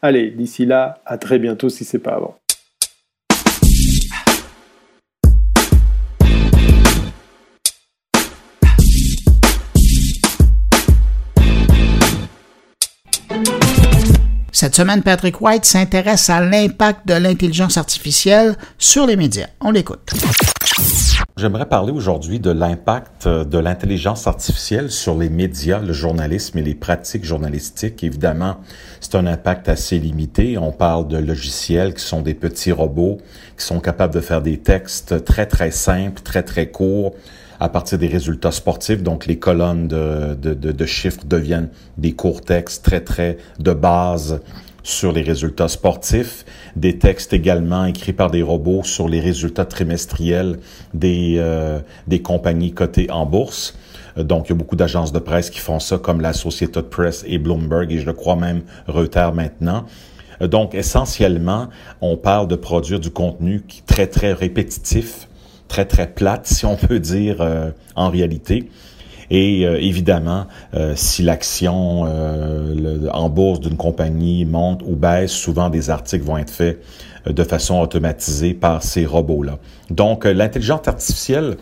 G: Allez, d'ici là, à très bientôt si c'est pas avant.
A: Cette semaine, Patrick White s'intéresse à l'impact de l'intelligence artificielle sur les médias. On l'écoute.
H: J'aimerais parler aujourd'hui de l'impact de l'intelligence artificielle sur les médias, le journalisme et les pratiques journalistiques. Évidemment, c'est un impact assez limité. On parle de logiciels qui sont des petits robots qui sont capables de faire des textes très, très simples, très, très courts à partir des résultats sportifs. Donc, les colonnes de, de, de, de chiffres deviennent des courts textes très, très de base sur les résultats sportifs, des textes également écrits par des robots sur les résultats trimestriels des, euh, des compagnies cotées en bourse. Euh, donc, il y a beaucoup d'agences de presse qui font ça, comme la Associated Press et Bloomberg, et je le crois même Reuters maintenant. Euh, donc, essentiellement, on parle de produire du contenu qui est très, très répétitif, très, très plate, si on peut dire en réalité. Et euh, évidemment, euh, si l'action euh, en bourse d'une compagnie monte ou baisse, souvent des articles vont être faits de façon automatisée par ces robots-là. Donc, l'intelligence artificielle,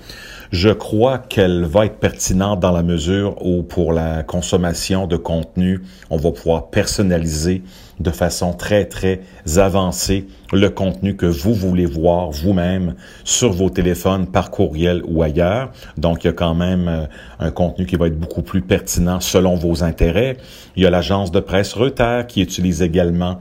H: je crois qu'elle va être pertinente dans la mesure où pour la consommation de contenu, on va pouvoir personnaliser de façon très, très avancée le contenu que vous voulez voir vous-même sur vos téléphones, par courriel ou ailleurs. Donc, il y a quand même euh, un contenu qui va être beaucoup plus pertinent selon vos intérêts. Il y a l'agence de presse Reuters qui utilise également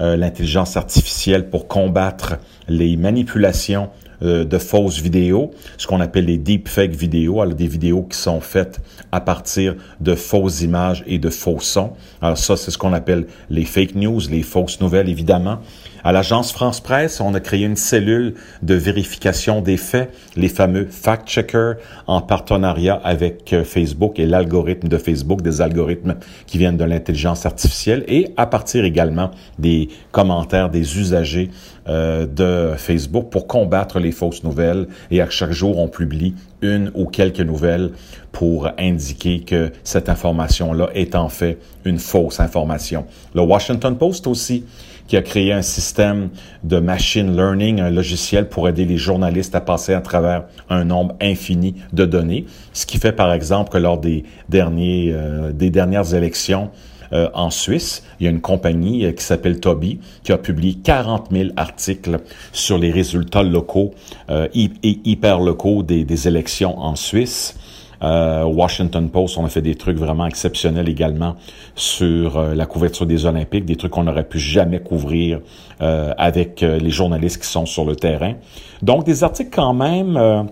H: euh, l'intelligence artificielle pour combattre les manipulations euh, de fausses vidéos, ce qu'on appelle les deepfake vidéos, alors des vidéos qui sont faites à partir de fausses images et de faux sons. Alors ça, c'est ce qu'on appelle les fake news, les fausses nouvelles, évidemment. À l'agence France Presse, on a créé une cellule de vérification des faits, les fameux fact-checkers, en partenariat avec euh, Facebook et l'algorithme de Facebook, des algorithmes qui viennent de l'intelligence artificielle, et à partir également des commentaires des usagers euh, de Facebook pour combattre les fausses nouvelles. Et à chaque jour, on publie une ou quelques nouvelles pour indiquer que cette information-là est en fait une fausse information. Le Washington Post aussi, qui a créé un système de machine learning, un logiciel pour aider les journalistes à passer à travers un nombre infini de données, ce qui fait par exemple que lors des derniers euh, des dernières élections euh, en Suisse, il y a une compagnie euh, qui s'appelle Toby qui a publié 40 000 articles sur les résultats locaux et hyper locaux des, des élections en Suisse. Euh, Washington Post, on a fait des trucs vraiment exceptionnels également sur euh, la couverture des Olympiques, des trucs qu'on n'aurait pu jamais couvrir euh, avec les journalistes qui sont sur le terrain. Donc des articles quand même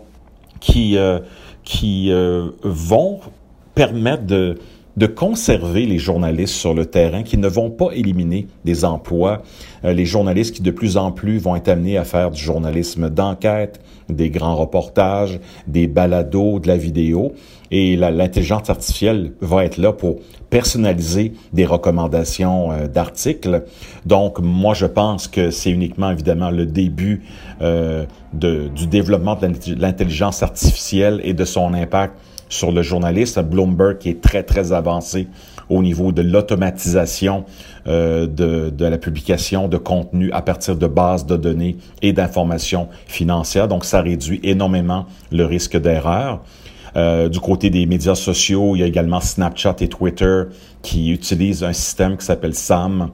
H: qui qui vont permettre de de conserver les journalistes sur le terrain qui ne vont pas éliminer des emplois, euh, les journalistes qui de plus en plus vont être amenés à faire du journalisme d'enquête, des grands reportages, des balados, de la vidéo. Et l'intelligence artificielle va être là pour personnaliser des recommandations euh, d'articles. Donc, moi, je pense que c'est uniquement, évidemment, le début euh, de, du développement de l'intelligence artificielle et de son impact sur le journaliste. Bloomberg qui est très, très avancé au niveau de l'automatisation euh, de, de, la publication de contenu à partir de bases de données et d'informations financières. Donc, ça réduit énormément le risque d'erreur. Euh, du côté des médias sociaux, il y a également Snapchat et Twitter qui utilisent un système qui s'appelle SAM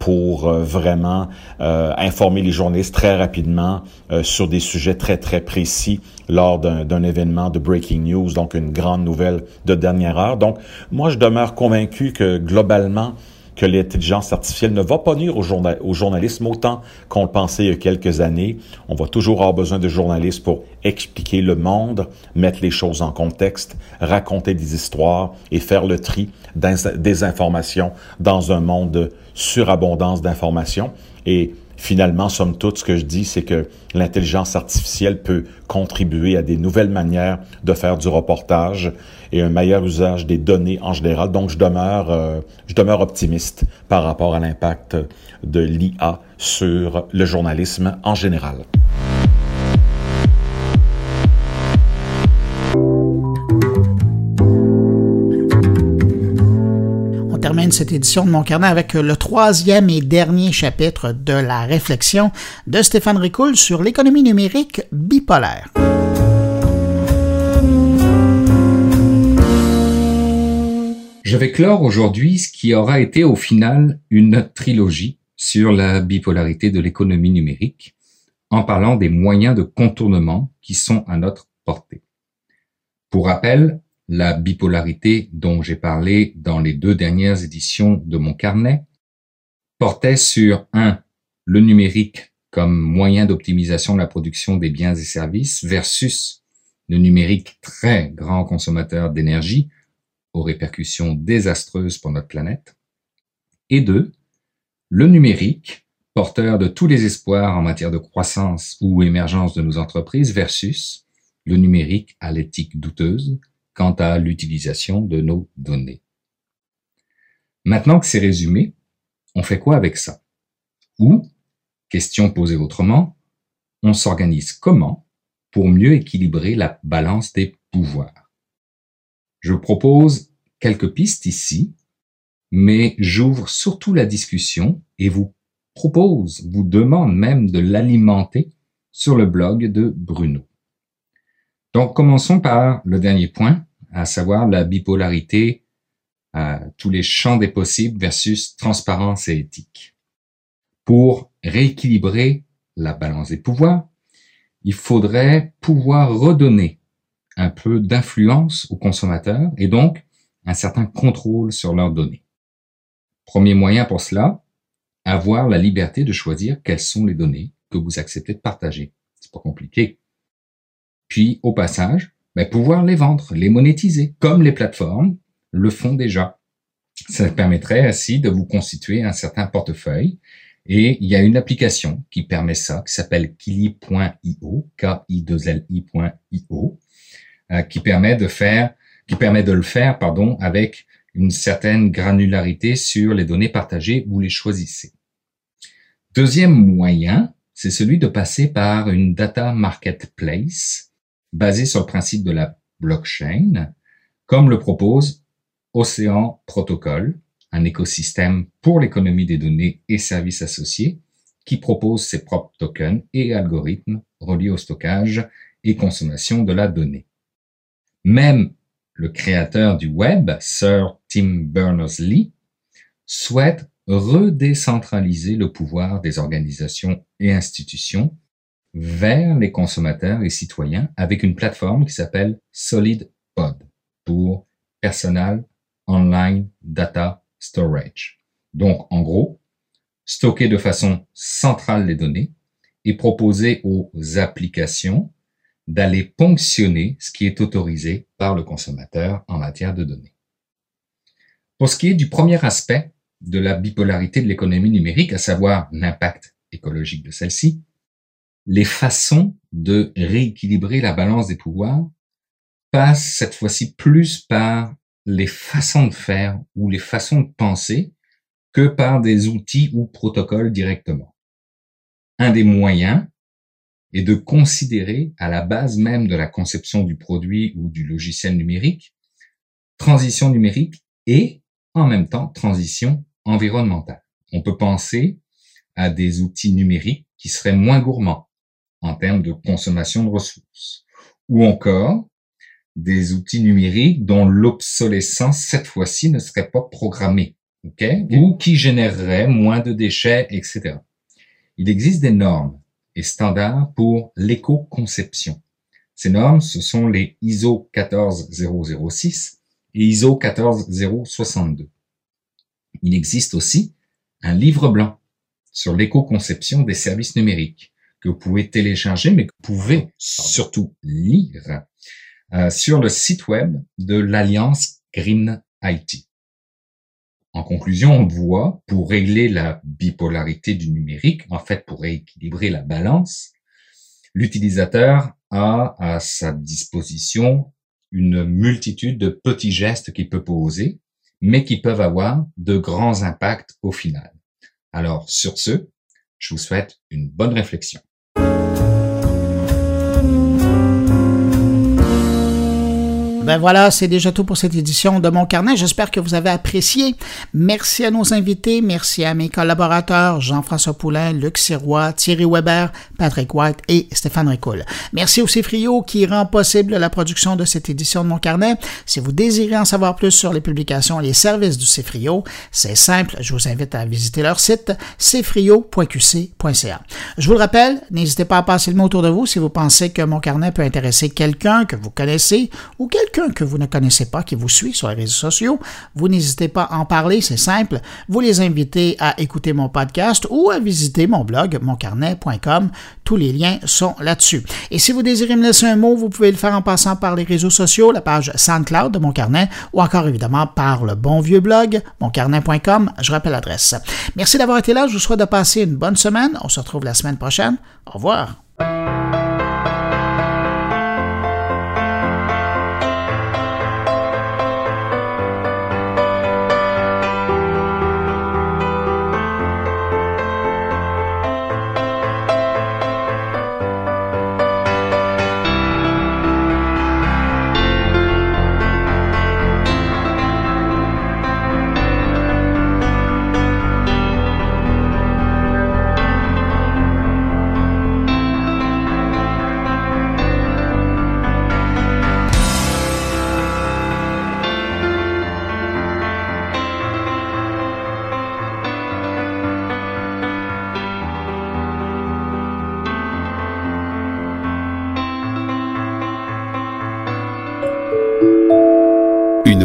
H: pour euh, vraiment euh, informer les journalistes très rapidement euh, sur des sujets très, très précis lors d'un événement de breaking news, donc une grande nouvelle de dernière heure. Donc, moi, je demeure convaincu que globalement, que l'intelligence artificielle ne va pas nuire au, au journalisme autant qu'on le pensait il y a quelques années. On va toujours avoir besoin de journalistes pour expliquer le monde, mettre les choses en contexte, raconter des histoires et faire le tri des informations dans un monde de surabondance d'informations. Et finalement, somme toute, ce que je dis, c'est que l'intelligence artificielle peut contribuer à des nouvelles manières de faire du reportage et un meilleur usage des données en général. Donc, je demeure, euh, je demeure optimiste par rapport à l'impact de l'IA sur le journalisme en général.
A: Cette édition de Mon Carnet avec le troisième et dernier chapitre de la réflexion de Stéphane Ricoul sur l'économie numérique bipolaire.
I: Je vais clore aujourd'hui ce qui aura été au final une trilogie sur la bipolarité de l'économie numérique en parlant des moyens de contournement qui sont à notre portée. Pour rappel, la bipolarité dont j'ai parlé dans les deux dernières éditions de mon carnet portait sur un, le numérique comme moyen d'optimisation de la production des biens et services versus le numérique très grand consommateur d'énergie aux répercussions désastreuses pour notre planète. Et deux, le numérique porteur de tous les espoirs en matière de croissance ou émergence de nos entreprises versus le numérique à l'éthique douteuse quant à l'utilisation de nos données. Maintenant que c'est résumé, on fait quoi avec ça? Ou, question posée autrement, on s'organise comment pour mieux équilibrer la balance des pouvoirs? Je propose quelques pistes ici, mais j'ouvre surtout la discussion et vous propose, vous demande même de l'alimenter sur le blog de Bruno. Donc commençons par le dernier point, à savoir la bipolarité, à tous les champs des possibles versus transparence et éthique. Pour rééquilibrer la balance des pouvoirs, il faudrait pouvoir redonner un peu d'influence aux consommateurs et donc un certain contrôle sur leurs données. Premier moyen pour cela, avoir la liberté de choisir quelles sont les données que vous acceptez de partager. C'est pas compliqué. Puis, au passage, mais pouvoir les vendre, les monétiser, comme les plateformes le font déjà. Ça permettrait ainsi de vous constituer un certain portefeuille. Et il y a une application qui permet ça, qui s'appelle kili.io, K-I-2-L-I.io, euh, qui permet de faire, qui permet de le faire, pardon, avec une certaine granularité sur les données partagées, vous les choisissez. Deuxième moyen, c'est celui de passer par une data marketplace basé sur le principe de la blockchain, comme le propose Océan Protocol, un écosystème pour l'économie des données et services associés qui propose ses propres tokens et algorithmes reliés au stockage et consommation de la donnée. Même le créateur du web, Sir Tim Berners-Lee, souhaite redécentraliser le pouvoir des organisations et institutions vers les consommateurs et citoyens avec une plateforme qui s'appelle SolidPod pour Personal Online Data Storage. Donc, en gros, stocker de façon centrale les données et proposer aux applications d'aller ponctionner ce qui est autorisé par le consommateur en matière de données. Pour ce qui est du premier aspect de la bipolarité de l'économie numérique, à savoir l'impact écologique de celle-ci, les façons de rééquilibrer la balance des pouvoirs passent cette fois-ci plus par les façons de faire ou les façons de penser que par des outils ou protocoles directement. Un des moyens est de considérer à la base même de la conception du produit ou du logiciel numérique, transition numérique et en même temps transition environnementale. On peut penser à des outils numériques qui seraient moins gourmands en termes de consommation de ressources, ou encore des outils numériques dont l'obsolescence cette fois-ci ne serait pas programmée, ou qui généreraient moins de déchets, etc. Il existe des normes et standards pour l'éco-conception. Ces normes, ce sont les ISO 14006 et ISO 14062. Il existe aussi un livre blanc sur l'éco-conception des services numériques que vous pouvez télécharger, mais que vous pouvez surtout lire euh, sur le site web de l'Alliance Green IT. En conclusion, on voit, pour régler la bipolarité du numérique, en fait pour rééquilibrer la balance, l'utilisateur a à sa disposition une multitude de petits gestes qu'il peut poser, mais qui peuvent avoir de grands impacts au final. Alors, sur ce, je vous souhaite une bonne réflexion.
A: Ben voilà, c'est déjà tout pour cette édition de Mon Carnet. J'espère que vous avez apprécié. Merci à nos invités. Merci à mes collaborateurs Jean-François Poulain, Luc Sirois, Thierry Weber, Patrick White et Stéphane Ricoul. Merci au Cifrio qui rend possible la production de cette édition de Mon Carnet. Si vous désirez en savoir plus sur les publications et les services du Cifrio, c'est simple. Je vous invite à visiter leur site cifrio.qc.ca. Je vous le rappelle, n'hésitez pas à passer le mot autour de vous si vous pensez que Mon Carnet peut intéresser quelqu'un que vous connaissez ou que vous ne connaissez pas qui vous suit sur les réseaux sociaux, vous n'hésitez pas à en parler, c'est simple. Vous les invitez à écouter mon podcast ou à visiter mon blog moncarnet.com. Tous les liens sont là-dessus. Et si vous désirez me laisser un mot, vous pouvez le faire en passant par les réseaux sociaux, la page SoundCloud de Mon Carnet ou encore évidemment par le bon vieux blog moncarnet.com. Je rappelle l'adresse. Merci d'avoir été là. Je vous souhaite de passer une bonne semaine. On se retrouve la semaine prochaine. Au revoir.